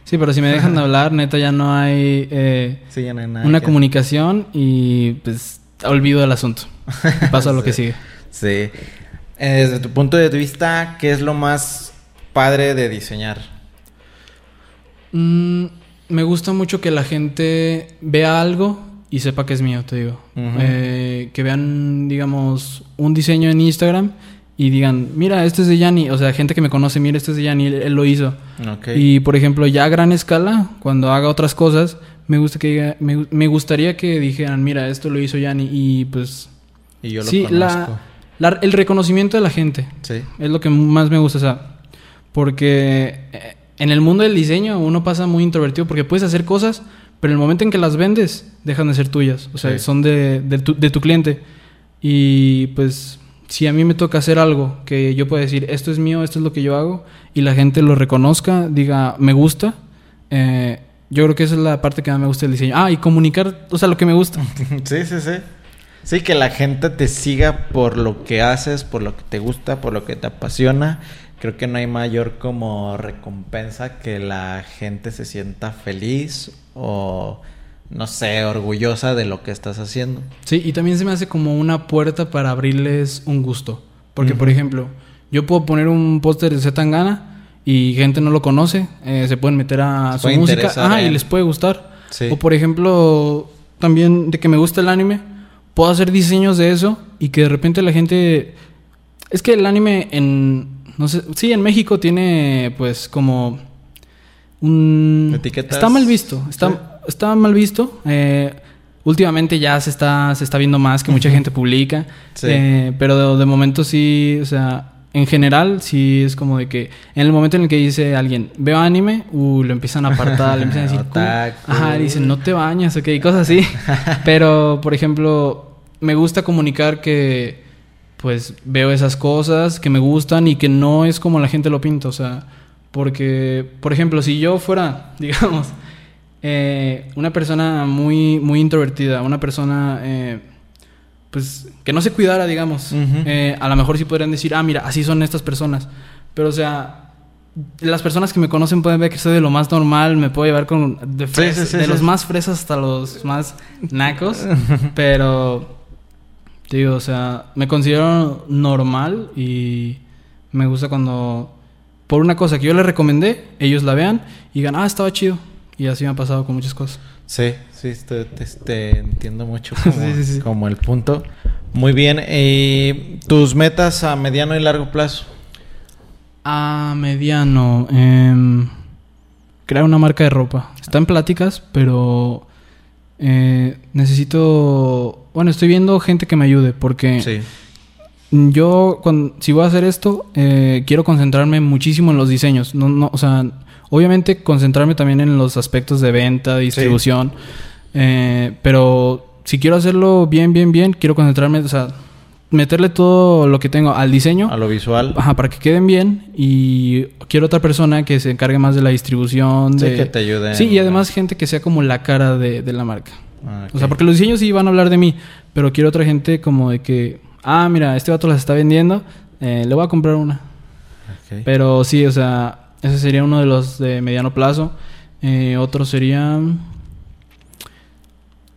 sí. Pero si me dejan hablar, neta, ya no hay eh, Sí, ya no hay nada una que- comunicación y pues olvido el asunto. Paso a lo que sigue. Sí. Eh, Desde tu punto de vista, ¿qué es lo más padre de diseñar? Mm, me gusta mucho que la gente vea algo y sepa que es mío, te digo. Eh, que vean, digamos, un diseño en Instagram y digan, mira, este es de Yanni. O sea, gente que me conoce, mira, este es de Yanni, él, él lo hizo. Y por ejemplo, ya a gran escala, cuando haga otras cosas, me gusta que diga- me, me gustaría que dijeran, mira, esto lo hizo Yanni. Y pues, Y yo lo sí, conozco. la, la- el reconocimiento de la gente Sí. es lo que más me gusta, o sea, porque eh, en el mundo del diseño uno pasa muy introvertido porque puedes hacer cosas, pero en el momento en que las vendes, dejan de ser tuyas, o sea, Sí. son de, de tu, de tu cliente. Y pues, si a mí me toca hacer algo que yo pueda decir, esto es mío, esto es lo que yo hago, y la gente lo reconozca, diga, me gusta, eh, yo creo que esa es la parte que más me gusta del diseño. Ah, y comunicar, o sea, lo que me gusta. Sí, sí, sí. Sí, que la gente te siga por lo que haces, por lo que te gusta, por lo que te apasiona. Creo que no hay mayor como recompensa que la gente se sienta feliz o, no sé, orgullosa de lo que estás haciendo. Sí, y también se me hace como una puerta para abrirles un gusto. Porque, por ejemplo, yo puedo poner un póster de Zetangana y gente no lo conoce, eh, se pueden meter a Se su música ajá, y en- les puede gustar. Sí. O, por ejemplo, también de que me gusta el anime, puedo hacer diseños de eso y que de repente la gente... Es que el anime en... No sé, sí, en México tiene pues como... Un... Etiquetas. Está mal visto, está, Sí. está mal visto. eh, últimamente ya se está, se está viendo más que mucha gente publica. Sí. eh, pero de, de momento sí, o sea, en general sí es como de que en el momento en el que dice alguien, veo anime, uh, lo empiezan a apartar, le empiezan a decir, ajá, dicen, no te bañas, ok, y cosas así. pero, por ejemplo, me gusta comunicar que pues veo esas cosas que me gustan y que no es como la gente lo pinta, o sea, porque, por ejemplo, si yo fuera, digamos, eh, una persona muy, muy introvertida, una persona, eh, pues, que no se cuidara, digamos, eh, a lo mejor sí podrían decir, ah, mira, así son estas personas, pero, o sea, las personas que me conocen pueden ver que soy de lo más normal, me puedo llevar con de, Sí, fres- sí, sí, de los más fresas hasta los más nacos, pero te digo, o sea, me considero normal y me gusta cuando por una cosa que yo les recomendé, ellos la vean y digan, ah, estaba chido. Y así me ha pasado con muchas cosas. Sí, sí, te, te- te entiendo mucho como, Sí, sí, sí. como el punto. Muy bien. ¿Y tus metas a mediano y largo plazo? A mediano, em, crear una marca de ropa. Está en pláticas, pero eh, necesito... Bueno, estoy viendo gente que me ayude porque... Sí. Yo, cuando, si voy a hacer esto, eh, quiero concentrarme muchísimo en los diseños. No, no, o sea, obviamente concentrarme también en los aspectos de venta, distribución. eh, pero si quiero hacerlo bien, bien, bien, quiero concentrarme, o sea, meterle todo lo que tengo al diseño. A lo visual. Ajá, para que queden bien. Y quiero otra persona que se encargue más de la distribución. Sí, de... que te ayude Sí, y además gente que sea como la cara de, de la marca. Ah, O sea, porque los diseños sí van a hablar de mí, pero quiero otra gente como de que, ah, mira, este vato las está vendiendo, eh, le voy a comprar una. Pero sí, o sea, ese sería uno de los de mediano plazo. Eh, otro sería...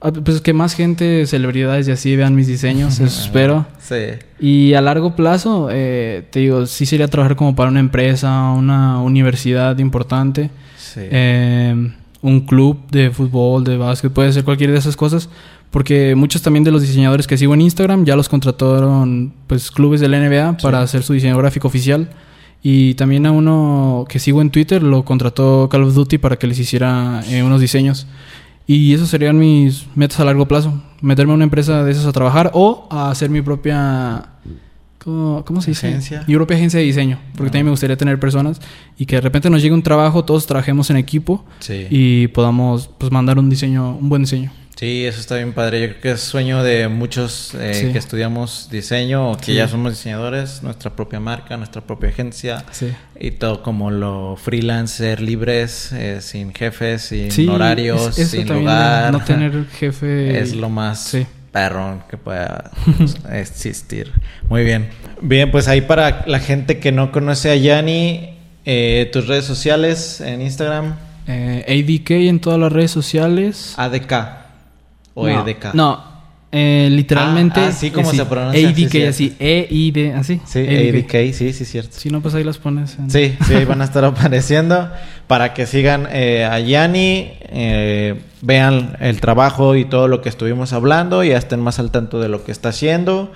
ah, Pues que más gente, celebridades y así vean mis diseños, eso espero. Sí. Y a largo plazo, eh, te digo, sí sería trabajar como para una empresa, una universidad importante Sí. eh, un club de fútbol, de básquet, puede ser cualquiera de esas cosas, porque muchos también de los diseñadores que sigo en Instagram ya los contrataron pues clubes de la NBA para hacer su diseño gráfico oficial y también a uno que sigo en Twitter lo contrató Call of Duty para que les hiciera eh, unos diseños. Y esos serían mis metas a largo plazo. Meterme a una empresa de esas a trabajar o a hacer mi propia... ¿Cómo, cómo se dice? Agencia. Mi propia agencia de diseño. Porque Ah. también me gustaría tener personas y que de repente nos llegue un trabajo, todos trabajemos en equipo Sí. y podamos pues mandar un diseño, un buen diseño. Sí, eso está bien padre. Yo creo que es sueño de muchos eh, Sí. que estudiamos diseño o que Sí. ya somos diseñadores, nuestra propia marca, nuestra propia agencia Sí. y todo como lo freelancer, libres, eh, sin jefes, sin horarios, es- sin lugar. No tener jefe. Es lo más perrón que pueda existir. Muy bien. Bien, pues ahí para la gente que no conoce a Yanni, eh, tus redes sociales en Instagram, Eh, ADK en todas las redes sociales. ADK o no, EDK. No, eh, literalmente. Ah, así como se pronuncia, ADK, sí, así. E-I-D, así. Sí, ADK, sí, sí, cierto. Si no, pues ahí las pones. en- Sí, sí, ahí van a estar apareciendo para que sigan eh, a Yanni, eh, vean el trabajo y todo lo que estuvimos hablando ya estén más al tanto de lo que está haciendo.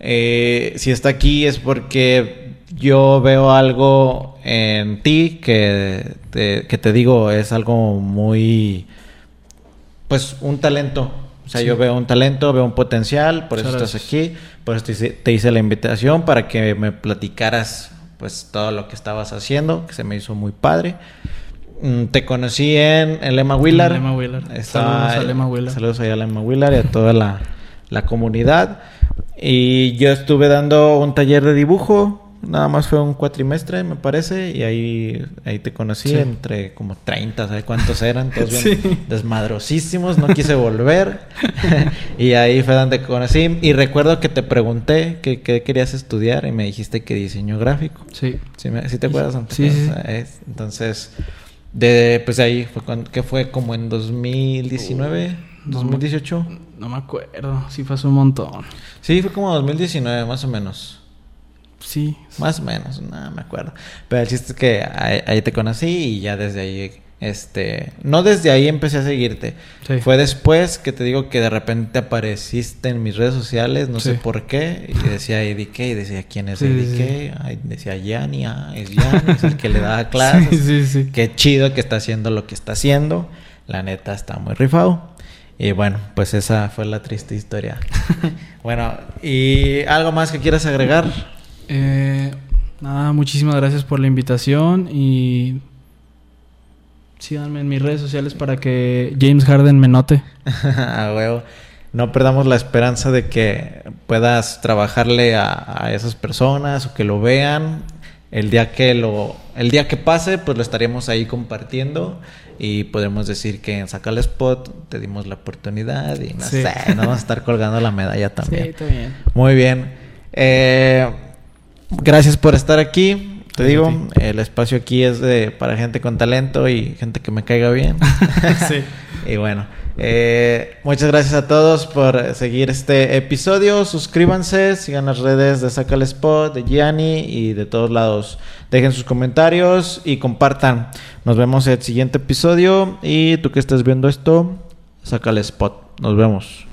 Eh, si está aquí es porque yo veo algo en ti que te, que te digo es algo muy, pues un talento. O sea, Sí. yo veo un talento, veo un potencial, por eso estás aquí, por eso te hice, te hice la invitación para que me platicaras pues todo lo que estabas haciendo, que se me hizo muy padre. Mm, Te conocí en el Emma Willard. Estaba- Saludos al Emma Willard. Saludos Willard y a toda la, la comunidad. Y yo estuve dando un taller de dibujo. Nada más fue un cuatrimestre, me parece. Y ahí, ahí te conocí Sí. entre como 30, ¿sabes cuántos eran? Todos bien Sí. desmadrosísimos. No quise volver. y ahí fue donde conocí. Y recuerdo que te pregunté qué qué querías estudiar. Y me dijiste que diseño gráfico. Sí. ¿Sí, me- sí te acuerdas? Sí, entonces, de, pues ahí fue cuando, que fue como en 2019, No, 2018. No me acuerdo. Sí, fue hace un montón. Sí, fue como 2019, más o menos. Sí. Más o menos, no me acuerdo. Pero el chiste es que ahí, ahí te conocí y ya desde ahí, este, no desde ahí empecé a seguirte. Sí. Fue después que te digo que de repente apareciste en mis redes sociales, no sé por qué, y decía EDK, y decía quién es Sí, EDK, Ay, decía Yanni, ah, es Yanni, es el que le da clases. Sí, sí, sí. Qué chido que está haciendo lo que está haciendo. La neta está muy rifado. Y bueno, pues esa fue la triste historia. bueno, ¿y algo más que quieras agregar? Eh, nada, muchísimas gracias por la invitación y síganme en mis redes sociales para que James Harden me note. A huevo. No perdamos la esperanza de que puedas trabajarle a, a esas personas o que lo vean. El día que lo, el día que pase, pues lo estaremos ahí compartiendo y podemos decir que en Saca el Spot te dimos la oportunidad y no Sí. sé, nos vamos a estar colgando la medalla también. está bien. Muy bien. Eh, gracias por estar aquí. Te digo, el espacio aquí es de para gente con talento y gente que me caiga bien. Sí. Y bueno, eh, muchas gracias a todos por seguir este episodio. Suscríbanse, sigan las redes de Saca el Spot, de Gianni y de todos lados. Dejen sus comentarios y compartan. Nos vemos en el siguiente episodio. Y tú que estés viendo esto, Saca el Spot. Nos vemos.